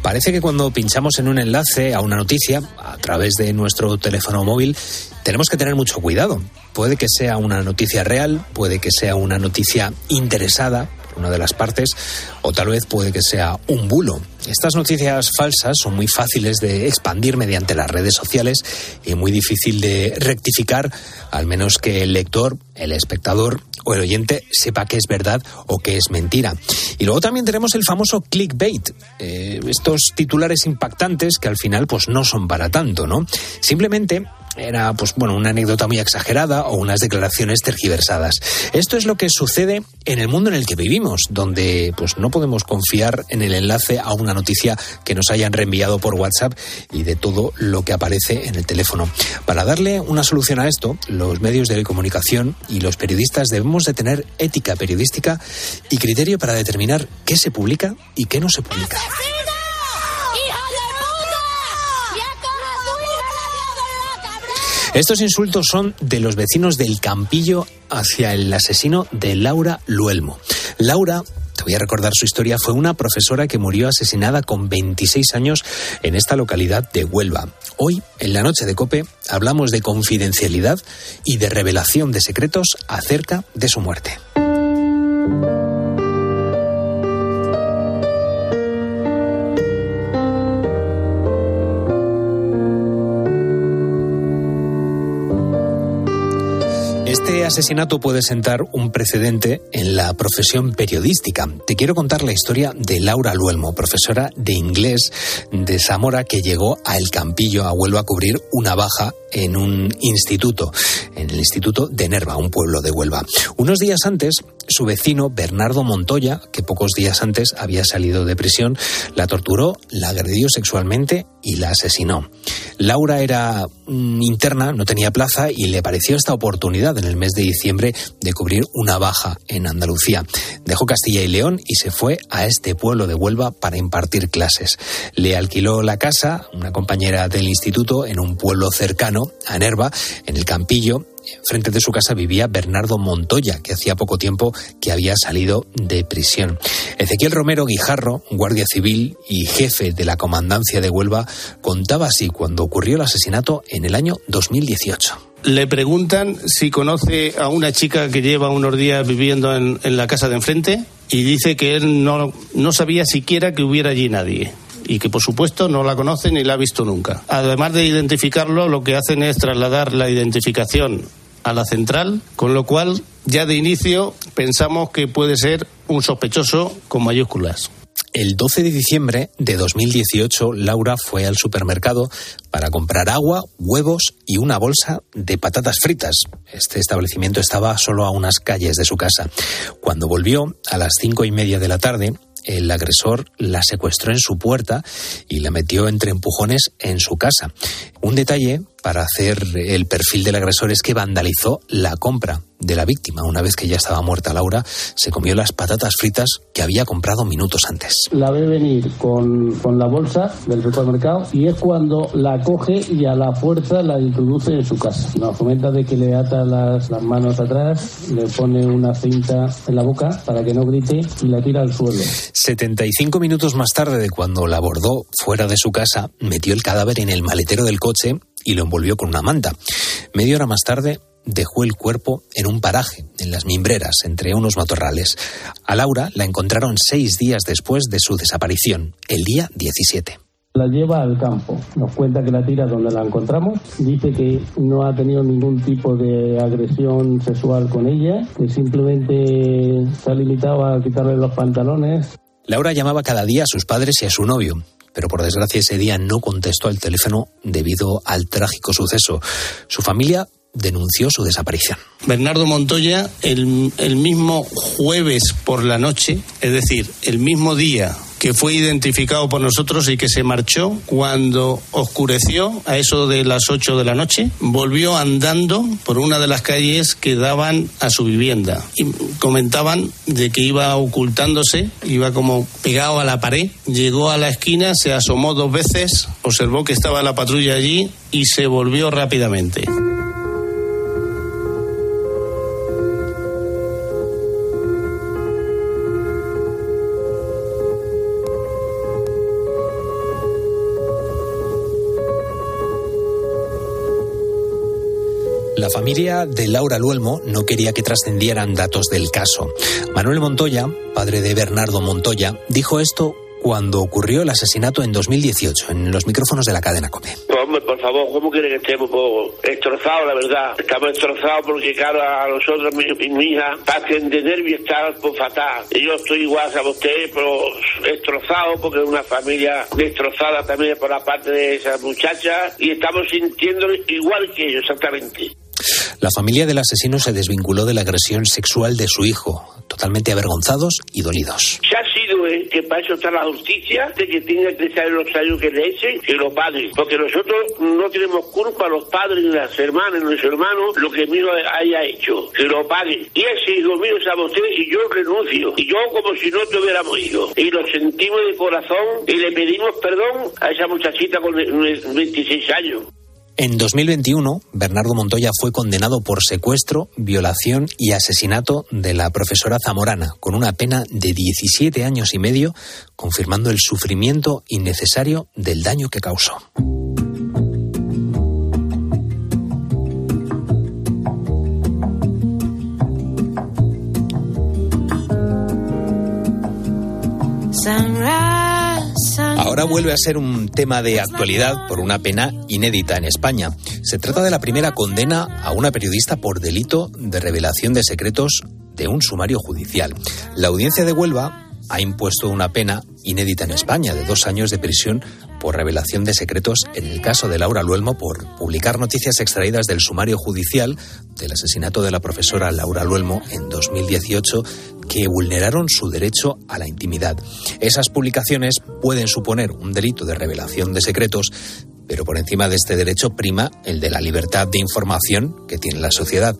Parece que cuando pinchamos en un enlace a una noticia a través de nuestro teléfono móvil, tenemos que tener mucho cuidado. Puede que sea una noticia real, puede que sea una noticia interesada por una de las partes, o tal vez puede que sea un bulo. Estas noticias falsas son muy fáciles de expandir mediante las redes sociales y muy difícil de rectificar, al menos que el lector, el espectador o el oyente sepa que es verdad o que es mentira. Y luego también tenemos el famoso clickbait, eh, estos titulares impactantes que al final pues no son para tanto, ¿no? Simplemente era pues bueno una anécdota muy exagerada o unas declaraciones tergiversadas. Esto es lo que sucede en el mundo en el que vivimos, donde pues no podemos confiar en el enlace a una noticia que nos hayan reenviado por WhatsApp y de todo lo que aparece en el teléfono. Para darle una solución a esto, los medios de comunicación y los periodistas debemos de tener ética periodística y criterio para determinar qué se publica y qué no se publica. Estos insultos son de los vecinos del Campillo hacia el asesino de Laura Luelmo. Laura, te voy a recordar su historia, fue una profesora que murió asesinada con 26 años en esta localidad de Huelva. Hoy, en la noche de Cope, hablamos de confidencialidad y de revelación de secretos acerca de su muerte. Este asesinato puede sentar un precedente en la profesión periodística. Te quiero contar la historia de Laura Luelmo, profesora de inglés de Zamora que llegó a El Campillo, a Huelva, a cubrir una baja en un instituto, en el Instituto de Nerva, un pueblo de Huelva. Unos días antes, su vecino Bernardo Montoya, que pocos días antes había salido de prisión, la torturó, la agredió sexualmente y la asesinó. Laura era mm, interna, no tenía plaza y le pareció esta oportunidad en el mes de diciembre de cubrir una baja en Andalucía. Dejó Castilla y León y se fue a este pueblo de Huelva para impartir clases. Le alquiló la casa, una compañera del instituto, en un pueblo cercano, a Nerva, en el Campillo, frente de su casa vivía Bernardo Montoya, que hacía poco tiempo que había salido de prisión. Ezequiel Romero Guijarro, guardia civil y jefe de la comandancia de Huelva, contaba así cuando ocurrió el asesinato en el año 2018 le preguntan si conoce a una chica que lleva unos días viviendo en, en, la casa de enfrente y dice que él no, no sabía siquiera que hubiera allí nadie y que por supuesto no la conoce ni la ha visto nunca. Además de identificarlo, lo que hacen es trasladar la identificación a la central, con lo cual ya de inicio pensamos que puede ser un sospechoso con mayúsculas. El 12 de diciembre de 2018, Laura fue al supermercado para comprar agua, huevos y una bolsa de patatas fritas. Este establecimiento estaba solo a unas calles de su casa. Cuando volvió, a las cinco y media de la tarde, el agresor la secuestró en su puerta y la metió entre empujones en su casa. Un detalle para hacer el perfil del agresor es que vandalizó la compra de la víctima. Una vez que ya estaba muerta Laura, se comió las patatas fritas que había comprado minutos antes. La ve venir con, con la bolsa del supermercado y es cuando la coge y a la fuerza la introduce en su casa. Nos comenta de que le ata las, las manos atrás, le pone una cinta en la boca para que no grite y la tira al suelo. 75 minutos más tarde de cuando la abordó fuera de su casa, metió el cadáver en el maletero del coche y lo envolvió con una manta. Media hora más tarde dejó el cuerpo en un paraje, en las mimbreras, entre unos matorrales. A Laura la encontraron seis días después de su desaparición, el día 17 la lleva al campo. Nos cuenta que la tira donde la encontramos. Dice que no ha tenido ningún tipo de agresión sexual con ella, que simplemente se ha limitado a quitarle los pantalones. Laura llamaba cada día a sus padres y a su novio, pero por desgracia ese día no contestó al teléfono debido al trágico suceso. Su familia denunció su desaparición. Bernardo Montoya, el, el, mismo jueves por la noche, es decir, el mismo día que fue identificado por nosotros y que se marchó cuando oscureció a eso de las 8 de la noche, volvió andando por una de las calles que daban a su vivienda. Y comentaban de que iba ocultándose, iba como pegado a la pared, llegó a la esquina, se asomó dos veces, observó que estaba la patrulla allí y se volvió rápidamente. La familia de Laura Luelmo no quería que trascendieran datos del caso. Manuel Montoya, padre de Bernardo Montoya, dijo esto cuando ocurrió el asesinato en 2018 en los micrófonos de la cadena COPE. Hombre, por favor, ¿cómo quiere que estemos destrozados, la verdad? Estamos destrozados porque, claro, a nosotros, mi, mi hija, para de nervios está pues, fatal. Y yo estoy igual a usted, pero destrozado porque es una familia destrozada también por la parte de esa muchacha y estamos sintiendo igual que ellos, exactamente. La familia del asesino se desvinculó de la agresión sexual de su hijo, totalmente avergonzados y dolidos. Se ha sido eh, que para eso está la justicia, de que tenga que saber los años que le echen, que lo paguen. Porque nosotros no tenemos culpa, los padres, las hermanas, los hermanos, lo que hijo haya hecho, que lo paguen. Y ese hijo mío es a usted y yo renuncio. Y yo como si no tuviéramos hijos. Y lo sentimos de corazón y le pedimos perdón a esa muchachita con 26 años. En 2021, Bernardo Montoya fue condenado por secuestro, violación y asesinato de la profesora zamorana, con una pena de 17 años y medio, confirmando el sufrimiento innecesario del daño que causó. Ahora vuelve a ser un tema de actualidad por una pena inédita en España. Se trata de la primera condena a una periodista por delito de revelación de secretos de un sumario judicial. La audiencia de Huelva ha impuesto una pena inédita en España de dos años de prisión por revelación de secretos en el caso de Laura Luelmo por publicar noticias extraídas del sumario judicial del asesinato de la profesora Laura Luelmo en 2018 que vulneraron su derecho a la intimidad. Esas publicaciones pueden suponer un delito de revelación de secretos, pero por encima de este derecho prima el de la libertad de información que tiene la sociedad.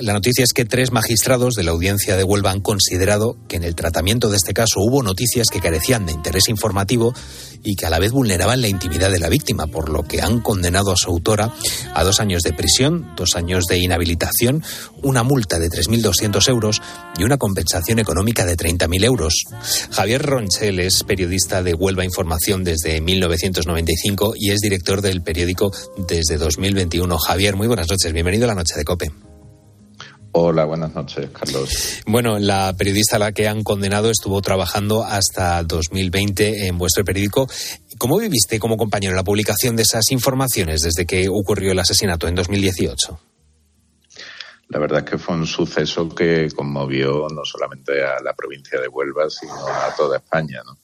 La noticia es que tres magistrados de la audiencia de Huelva han considerado que en el tratamiento de este caso hubo noticias que carecían de interés informativo y que a la vez vulneraban la intimidad de la víctima, por lo que han condenado a su autora a dos años de prisión, dos años de inhabilitación, una multa de 3.200 euros y una compensación económica de 30.000 euros. Javier Ronchel es periodista de Huelva Información desde 1995 y es director del periódico desde 2021. Javier, muy buenas noches. Bienvenido a la Noche de Cope. Hola, buenas noches, Carlos. Bueno, la periodista a la que han condenado estuvo trabajando hasta 2020 en vuestro periódico. ¿Cómo viviste como compañero la publicación de esas informaciones desde que ocurrió el asesinato en 2018? La verdad es que fue un suceso que conmovió no solamente a la provincia de Huelva, sino a toda España. ¿no?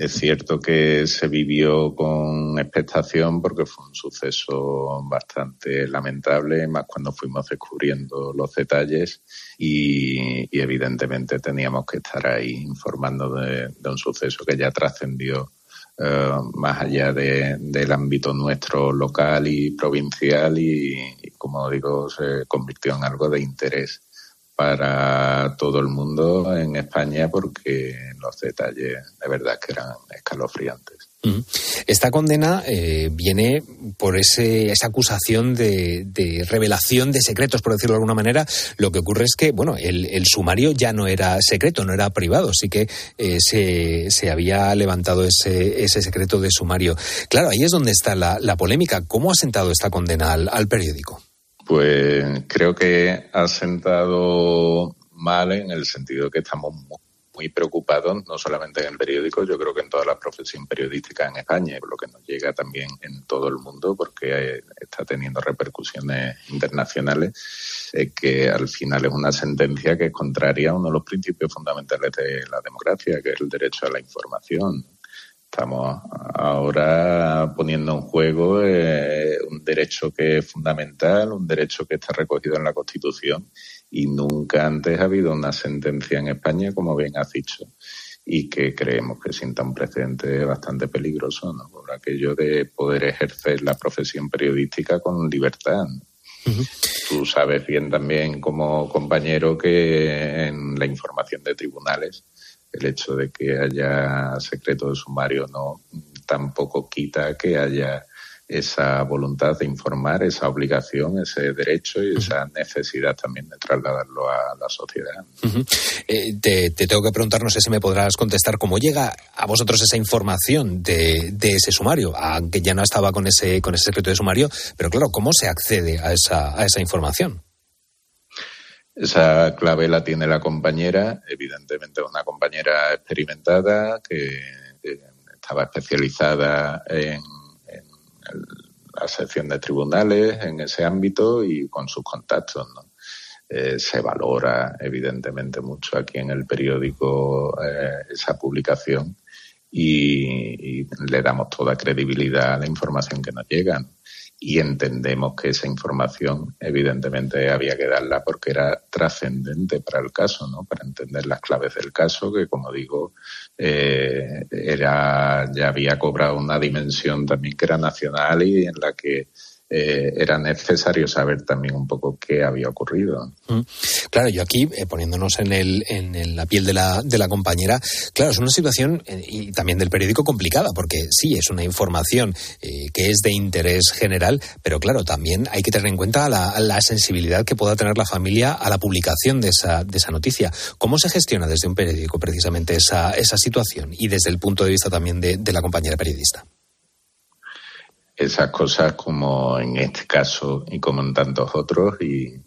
Es cierto que se vivió con expectación porque fue un suceso bastante lamentable, más cuando fuimos descubriendo los detalles y, evidentemente teníamos que estar ahí informando de, un suceso que ya trascendió eh, más allá del ámbito nuestro local y provincial y, como digo, se convirtió en algo de interés para todo el mundo en España porque los detalles de verdad que eran escalofriantes. Esta condena eh, viene por ese, esa acusación de, revelación de secretos, por decirlo de alguna manera. Lo que ocurre es que, bueno, el, sumario ya no era secreto, no era privado, sí que eh, se, se, había levantado ese, ese secreto de sumario. Claro, ahí es donde está la, polémica. ¿Cómo ha sentado esta condena al periódico? Pues creo que ha sentado mal en el sentido que estamos muy preocupados, no solamente en el periódico, yo creo que en toda la profesión periodística en España, lo que nos llega también en todo el mundo, porque está teniendo repercusiones internacionales, es que al final es una sentencia que es contraria a uno de los principios fundamentales de la democracia, que es el derecho a la información. Estamos ahora poniendo en juego eh, un derecho que es fundamental, un derecho que está recogido en la Constitución y nunca antes ha habido una sentencia en España, como bien has dicho, y que creemos que sienta un precedente bastante peligroso, ¿no? Por aquello de poder ejercer la profesión periodística con libertad. Tú sabes bien también como compañero que en la información de tribunales el hecho de que haya secreto de sumario no tampoco quita que haya esa voluntad de informar, esa obligación, ese derecho y esa necesidad también de trasladarlo a la sociedad. Eh, te, tengo que preguntar, no sé si me podrás contestar, ¿cómo llega a vosotros esa información de, ese sumario? Aunque ya no estaba con ese, con ese secreto de sumario, pero claro, ¿cómo se accede a esa, a esa información? Esa clave la tiene la compañera, evidentemente una compañera experimentada que, estaba especializada en, la sección de tribunales en ese ámbito y con sus contactos. Eh, se valora evidentemente mucho aquí en el periódico eh, esa publicación y, le damos toda credibilidad a la información que nos llega y entendemos que esa información evidentemente había que darla porque era trascendente para el caso, ¿no? Para entender las claves del caso que, como digo, eh, era ya había cobrado una dimensión también que era nacional y en la que eh, era necesario saber también un poco qué había ocurrido. Mm. Claro, yo aquí, eh, poniéndonos en, el, en la piel de la, de la compañera, claro, es una situación eh, y también del periódico complicada, porque sí, es una información que es de interés general, pero claro, también hay que tener en cuenta la, la, sensibilidad que pueda tener la familia a la publicación de esa, de esa noticia. ¿Cómo se gestiona desde un periódico precisamente esa, esa situación y desde el punto de vista también de, de la compañera periodista? Esas cosas como en este caso y como en tantos otros y,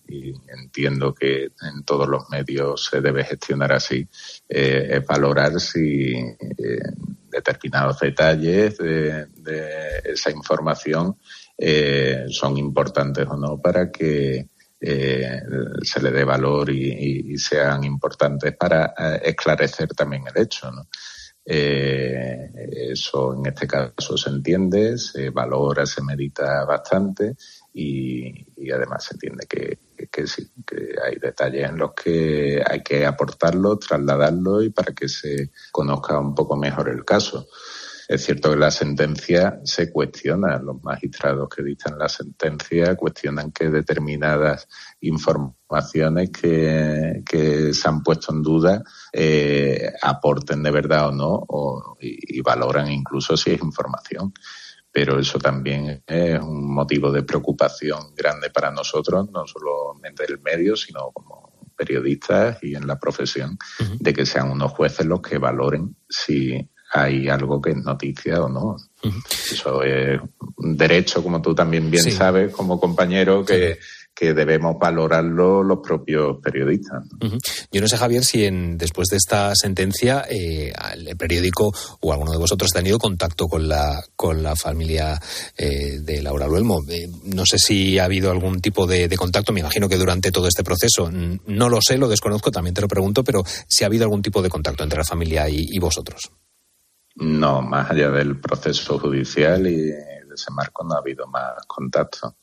entiendo que en todos los medios se debe gestionar así, eh, valorar si eh, determinados detalles de, esa información eh, son importantes o no para que se le dé valor y, y sean importantes para esclarecer también el hecho. ¿no? Eh, eso en este caso se entiende, se valora, se medita bastante y, además se entiende que, que, sí, que hay detalles en los que hay que aportarlo, trasladarlo y para que se conozca un poco mejor el caso. Es cierto que la sentencia se cuestiona, los magistrados que dictan la sentencia cuestionan que determinadas informaciones que, que se han puesto en duda eh, aporten de verdad o no o, y, y valoran incluso si es información. Pero eso también es un motivo de preocupación grande para nosotros, no solamente el medio, sino como periodistas y en la profesión, de que sean unos jueces los que valoren si hay algo que es noticia o no. Eso es un derecho, como tú también bien Sí. sabes, como compañero, que, que debemos valorarlo los propios periodistas. Yo no sé, Javier, si en, después de esta sentencia eh, el periódico o alguno de vosotros ha tenido contacto con la, con la familia eh, de Laura Luelmo. Eh, no sé si ha habido algún tipo de, de contacto, me imagino que durante todo este proceso. No lo sé, lo desconozco, también te lo pregunto, pero si ha habido algún tipo de contacto entre la familia y, y vosotros. No, más allá del proceso judicial y de ese marco no ha habido más contacto.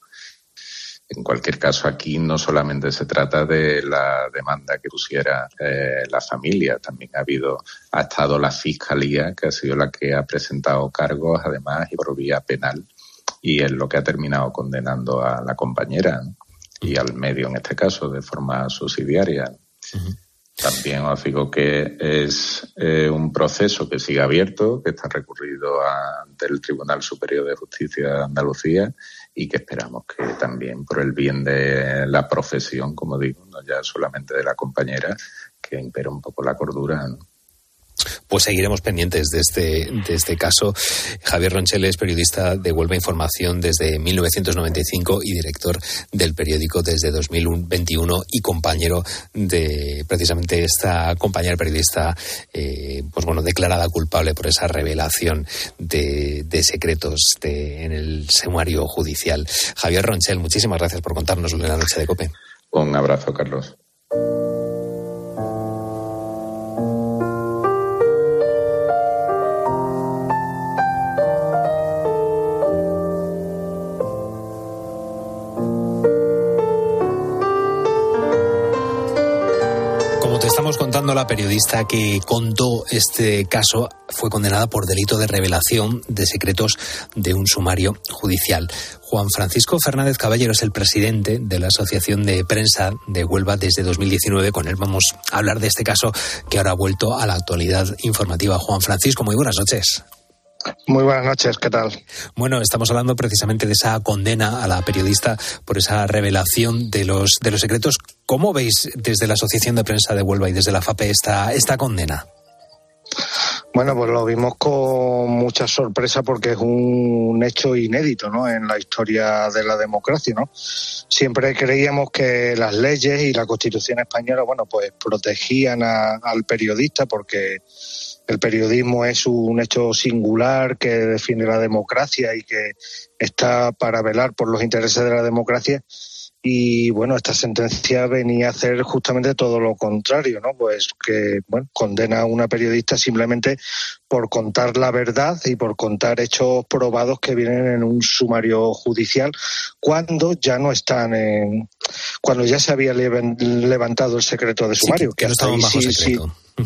En cualquier caso, aquí no solamente se trata de la demanda que pusiera eh, la familia, también ha habido, ha estado la fiscalía, que ha sido la que ha presentado cargos, además, y por vía penal, y es lo que ha terminado condenando a la compañera y al medio, en este caso, de forma subsidiaria. También os digo que es eh, un proceso que sigue abierto, que está recurrido ante el Tribunal Superior de Justicia de Andalucía y que esperamos que también por el bien de la profesión, como digo, no ya solamente de la compañera, que impera un poco la cordura. Pues seguiremos pendientes de este, de este caso. Javier Ronchel es periodista de Huelva Información desde 1995 y director del periódico desde 2021 y compañero de precisamente esta compañera periodista, eh, pues bueno, declarada culpable por esa revelación de, secretos de- en el sumario judicial. Javier Ronchel, muchísimas gracias por contarnos en la noche de COPE. Un abrazo, Carlos. Estamos contando, la periodista que contó este caso fue condenada por delito de revelación de secretos de un sumario judicial. Juan Francisco Fernández Caballero es el presidente de la Asociación de Prensa de Huelva desde 2019. Con él vamos a hablar de este caso que ahora ha vuelto a la actualidad informativa. Juan Francisco, muy buenas noches. Muy buenas noches, ¿qué tal? Bueno, estamos hablando precisamente de esa condena a la periodista por esa revelación de los, de los secretos. ¿Cómo veis desde la Asociación de Prensa de Huelva y desde la FAPE esta, esta condena? Bueno, pues lo vimos con mucha sorpresa porque es un hecho inédito ¿no? en la historia de la democracia. ¿no? Siempre creíamos que las leyes y la Constitución española bueno, pues protegían al periodista porque el periodismo es un hecho singular que define la democracia y que está para velar por los intereses de la democracia. Y bueno, esta sentencia venía a hacer justamente todo lo contrario, ¿no? Pues que, bueno, condena a una periodista simplemente por contar la verdad y por contar hechos probados que vienen en un sumario judicial cuando ya no están en. cuando ya se había levantado el secreto de Sí, sumario. que no hasta estaban ahí bajo sí- secreto. sí,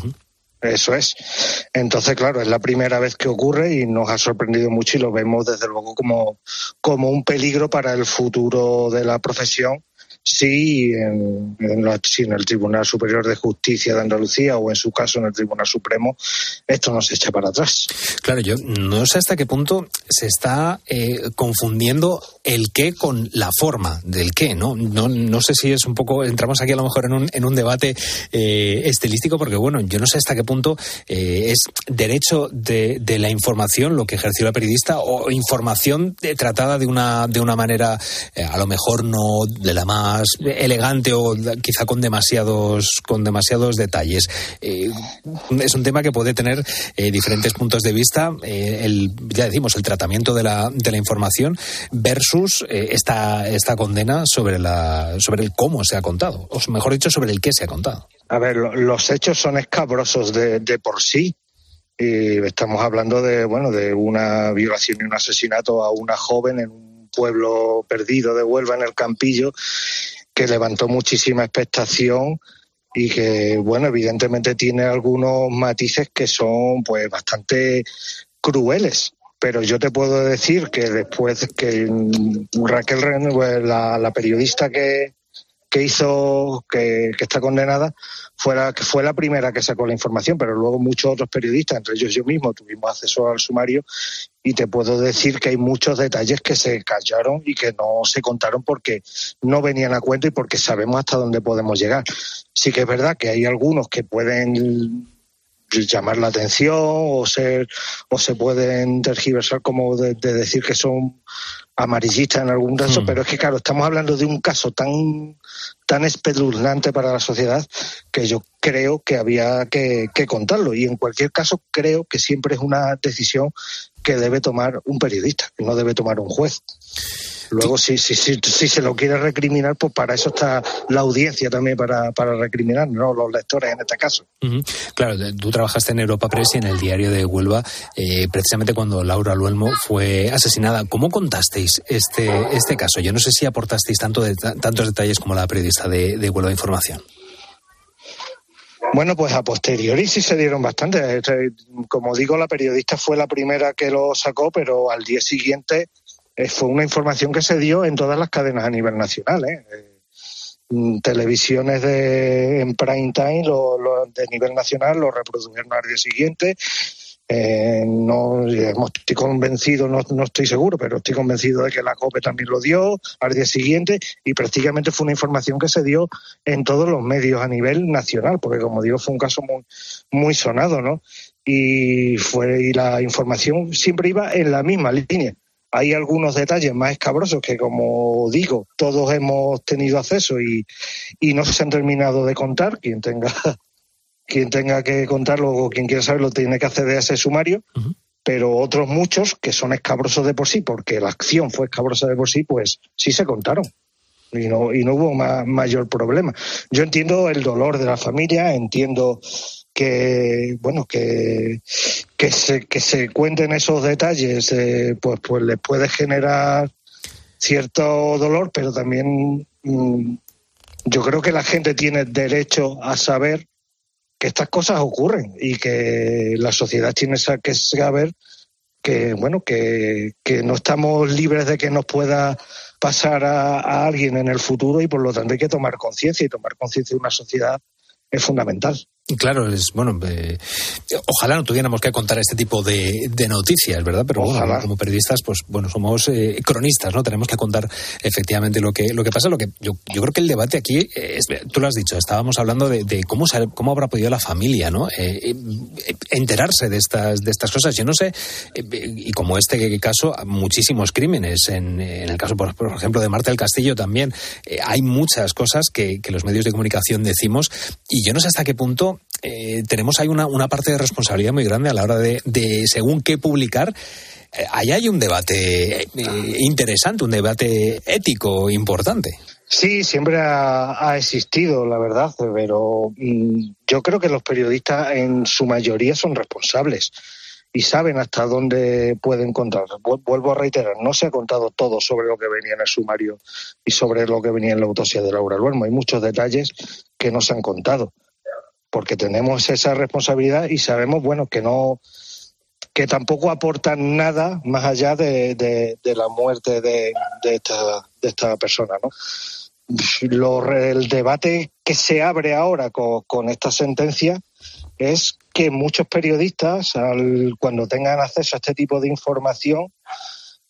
eso es. Entonces, claro, es la primera vez que ocurre y nos ha sorprendido mucho y lo vemos desde luego como, como un peligro para el futuro de la profesión. Si en, en la- si en el Tribunal Superior de Justicia de Andalucía o en su caso en el Tribunal Supremo esto no se echa para atrás. Claro, yo no sé hasta qué punto se está eh, confundiendo el qué con la forma del qué, ¿no? ¿no? No sé si es un poco, entramos aquí a lo mejor en un, en un debate eh, estilístico, porque bueno, yo no sé hasta qué punto eh, es derecho de, de la información lo que ejerció la periodista o información tratada de una, de una manera eh, a lo mejor no de la más más elegante o quizá con demasiados, con demasiados detalles. Eh, es un tema que puede tener eh, diferentes puntos de vista. eh, el, ya decimos, el tratamiento de la, de la información versus eh, esta, esta condena sobre, la, sobre el cómo se ha contado, o mejor dicho, sobre el qué se ha contado. A ver, lo- los hechos son escabrosos de, de por sí. Y estamos hablando de, bueno, de una violación y un asesinato a una joven en un pueblo perdido de Huelva, en el Campillo, que levantó muchísima expectación y que, bueno, evidentemente tiene algunos matices que son, pues, bastante crueles. Pero yo te puedo decir que después que Raquel Ren, pues, la, la periodista que, que hizo, que, está condenada, fuera, que fue la primera que sacó la información, pero luego muchos otros periodistas, entre ellos yo mismo, tuvimos acceso al sumario y te puedo decir que hay muchos detalles que se callaron y que no se contaron porque no venían a cuento y porque sabemos hasta dónde podemos llegar. Sí que es verdad que hay algunos que pueden llamar la atención o ser o se pueden tergiversar como de decir que son amarillistas en algún caso, Hmm. pero es que claro, estamos hablando de un caso tan tan espeluznante para la sociedad que yo creo que había que, que contarlo y en cualquier caso creo que siempre es una decisión que debe tomar un periodista, que no debe tomar un juez. Luego, si, si, si, si se lo quiere recriminar, pues para eso está la audiencia también para, para recriminar, no los lectores en este caso. Claro, tú trabajaste en Europa Press y en el diario de Huelva, eh, precisamente cuando Laura Luelmo fue asesinada. ¿Cómo contasteis este, este caso? Yo no sé si aportasteis tanto de, tantos detalles como la periodista de, de Huelva Información. Bueno, pues a posteriori sí se dieron bastante. Eh, Como digo, la periodista fue la primera que lo sacó, pero al día siguiente fue una información que se dio en todas las cadenas a nivel nacional. ¿eh? Eh, mm, televisiones de, en prime time lo, de nivel nacional lo reprodujeron al día siguiente. Eh, no estoy convencido, no, no estoy seguro, pero estoy convencido de que la COPE también lo dio al día siguiente y prácticamente fue una información que se dio en todos los medios a nivel nacional, porque como digo, fue un caso muy, muy sonado, ¿no? Y fue y la información siempre iba en la misma línea. Hay algunos detalles más escabrosos que, como digo, todos hemos tenido acceso y, y no se han terminado de contar. Quien tenga quien tenga que contarlo o quien quiera saberlo tiene que acceder a ese sumario, pero otros muchos que son escabrosos de por sí, porque la acción fue escabrosa de por sí, pues sí se contaron. Y no, y no hubo ma- mayor problema. Yo entiendo el dolor de la familia, entiendo que, bueno, que, que, se, que se cuenten esos detalles, eh, pues, pues les puede generar cierto dolor, pero también mm, yo creo que la gente tiene derecho a saber que estas cosas ocurren y que la sociedad tiene que saber que bueno que, que no estamos libres de que nos pueda pasar a, a alguien en el futuro y por lo tanto hay que tomar conciencia y tomar conciencia de una sociedad es fundamental. Claro, es bueno. eh, ojalá no tuviéramos que contar este tipo de, de noticias, ¿verdad? Pero bueno, como periodistas, pues bueno, somos eh, cronistas, ¿no? Tenemos que contar efectivamente lo que lo que pasa. Lo que yo, yo creo que el debate aquí es, tú lo has dicho. Estábamos hablando de, de cómo cómo habrá podido la familia, ¿no? Eh, eh, enterarse de estas de estas cosas. Yo no sé y como este caso, muchísimos crímenes. En, en el caso, por, por ejemplo, de Marta del Castillo también hay muchas cosas que, que los medios de comunicación decimos y yo no sé hasta qué punto eh, tenemos ahí una, una parte de responsabilidad muy grande a la hora de, según qué publicar. Eh, ahí hay un debate eh, interesante, un debate ético importante. Sí, siempre ha, ha existido, la verdad, pero mm, yo creo que los periodistas en su mayoría son responsables y saben hasta dónde pueden contar. Vu- Vuelvo a reiterar, no se ha contado todo sobre lo que venía en el sumario y sobre lo que venía en la autopsia de Laura Luermo. Hay muchos detalles que no se han contado porque tenemos esa responsabilidad y sabemos, bueno, que no que tampoco aportan nada más allá de, la muerte de, esta, persona, ¿no? Lo- el debate que se abre ahora con, esta sentencia es que muchos periodistas, cuando tengan acceso a este tipo de información,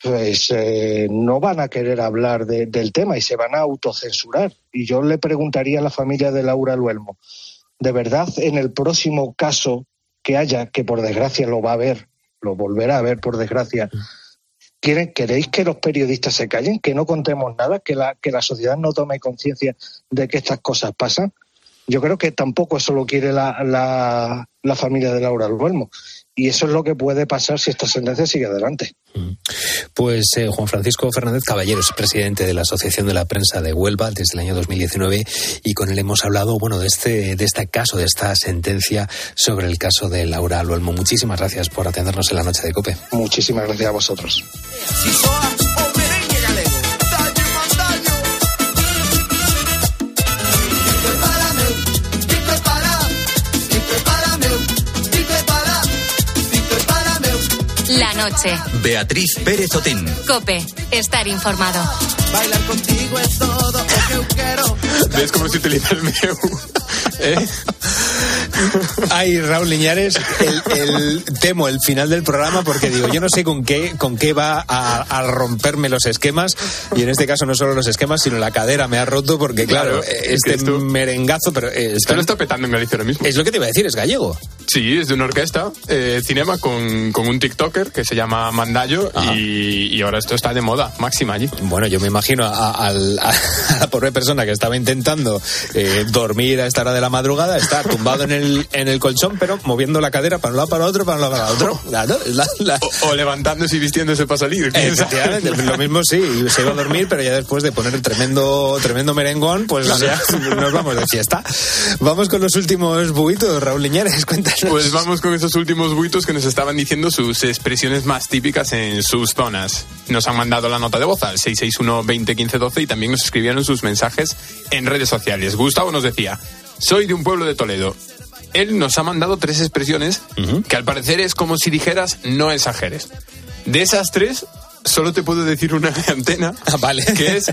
pues eh, no van a querer hablar de- del tema y se van a autocensurar. Y yo le preguntaría a la familia de Laura Luelmo, ¿de verdad en el próximo caso que haya, que por desgracia lo va a haber, lo volverá a ver por desgracia, ¿Quieren, ¿Queréis que los periodistas se callen, que no contemos nada, que la, que la sociedad no tome conciencia de que estas cosas pasan? Yo creo que tampoco eso lo quiere la, la, la familia de Laura Albuelmo. Y eso es lo que puede pasar si esta sentencia sigue adelante. Pues eh, Juan Francisco Fernández Caballero es presidente de la Asociación de la Prensa de Huelva desde el año 2019 y con él hemos hablado bueno de este de este caso, de esta sentencia sobre el caso de Laura Albuelmo. Muchísimas gracias por atendernos en la noche de Cope. Muchísimas gracias a vosotros. Noche. Beatriz Pérez Otín. Cope. Estar informado. Bailar contigo es todo lo que quiero. ¿Ves cómo se utiliza el meu? ¿Eh? Ay, Raúl Liñares, el, el- temo el final del programa porque digo, yo no sé con qué, con qué va a, a romperme los esquemas y en este caso no solo los esquemas, sino la cadera me ha roto porque claro, Claro, es este esto- merengazo, pero eh, Esto lo está petando en Galicia ahora mismo. es lo que te iba a decir, es gallego. Sí, es de una orquesta, eh, cinema, con, con un TikToker que se llama Mandallo y, y ahora esto está de moda, máxima allí. Bueno, yo me imagino a, la pobre persona que estaba intentando eh, dormir a esta hora de la madrugada, está tumbado en el, en el colchón, pero moviendo la cadera para un lado, para otro, para un lado, para otro. Claro, la- la- O, o levantándose y vistiéndose para salir. Efectivamente, lo mismo sí, se iba a dormir, pero ya después de poner el tremendo, tremendo merengón, pues ya nos vamos de fiesta. Vamos con los últimos buitos, Raúl Liñares, cuéntanos. Pues vamos con esos últimos buitos que nos estaban diciendo sus expresiones más típicas en sus zonas. Nos han mandado la nota de voz al 661 20 15 12 y también nos escribieron sus mensajes en redes sociales. Gustavo nos decía, soy de un pueblo de Toledo. Él nos ha mandado tres expresiones que al parecer es como si dijeras no exageres. De esas tres, solo te puedo decir una antena, vale. que es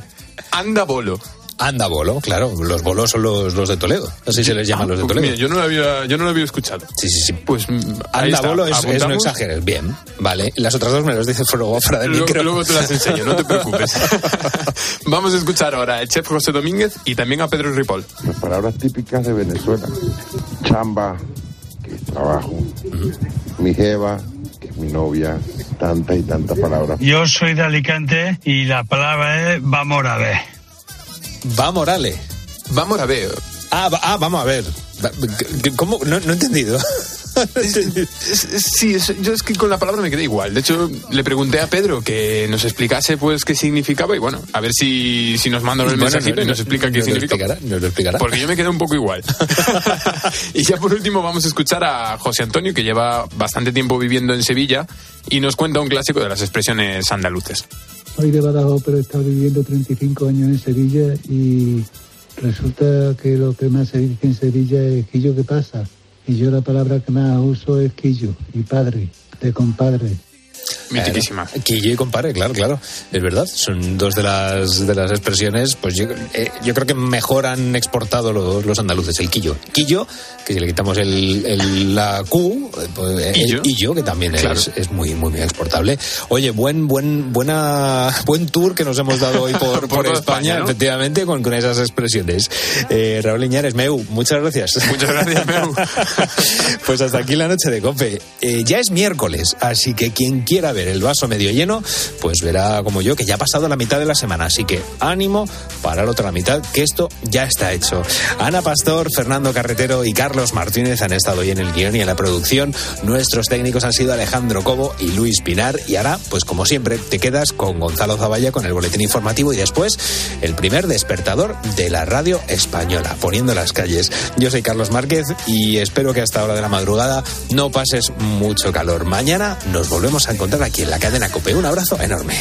anda bolo. Anda bolo, claro, los bolos son los, los de Toledo, así se les llama los de Pues Toledo. mira, yo no lo había, yo no lo había escuchado. Sí, sí, sí. Pues mm, Anda está. bolo es, es no exageres, bien, vale. Las otras dos me las dices luego fuera del Luego, micro. luego te las enseño, no te preocupes. Vamos a escuchar ahora al chef José Domínguez y también a Pedro Ripoll. Las palabras típicas de Venezuela. Chamba, que es trabajo. Mi jeva, que es mi novia. Tantas y tantas palabras. Yo soy de Alicante y la palabra es vamos a ver. Va Morales. Vamos a ver. Ah, va- ah, vamos a ver. ¿Cómo? No, no he entendido. Sí, yo es que con la palabra me quedé igual. De hecho, le pregunté a Pedro que nos explicase pues qué significaba y bueno, a ver si, si nos mandan el Bueno, mensajito no- y nos no- explica qué nos lo significa. explicará, nos lo explicará. Porque yo me quedé un poco igual. y ya por último vamos a escuchar a José Antonio, que lleva bastante tiempo viviendo en Sevilla y nos cuenta un clásico de las expresiones andaluces. Soy de Badajoz, pero he estado viviendo 35 años en Sevilla y resulta que lo que más se dice en Sevilla es quillo que pasa. Y yo la palabra que más uso es quillo y padre, de compadre. Mitiquísima. Claro. Quillo y compadre, claro, claro. Es verdad. Son dos de las, de las expresiones, pues yo, eh, yo creo que mejor han exportado los, los andaluces. El quillo. Quillo, que si le quitamos el, el- la Q, eh, pues, eh, el quillo, que también Claro. es, es muy, muy, muy exportable. Oye, buen, buen, buena, buen tour que nos hemos dado hoy por, Por por España, España, ¿no? efectivamente, con, con esas expresiones. Eh, Raúl Iñares, Meu, muchas gracias. Muchas gracias, Meu. Pues hasta aquí la noche de Cope. Eh, ya es miércoles, así que quien quiera ver el vaso medio lleno, pues verá como yo que ya ha pasado la mitad de la semana. Así que ánimo para la otra mitad, que esto ya está hecho. Ana Pastor, Fernando Carretero y Carlos Martínez han estado hoy en el guion y en la producción. Nuestros técnicos han sido Alejandro Cobo y Luis Pinar. Y ahora, pues como siempre, te quedas con Gonzalo Zavalla con el boletín informativo y después el primer despertador de la radio española, poniendo las calles. Yo soy Carlos Márquez y espero que a esta hora de la madrugada no pases mucho calor. Mañana nos volvemos a encontrar aquí en la cadena Cope. Un abrazo enorme.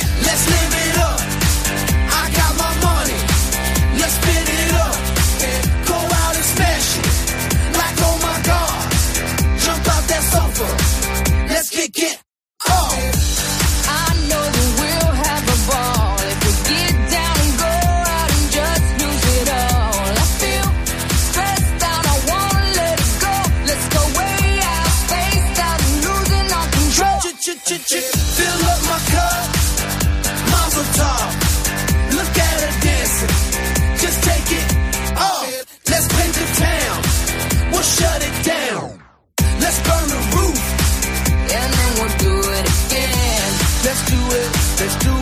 Let's do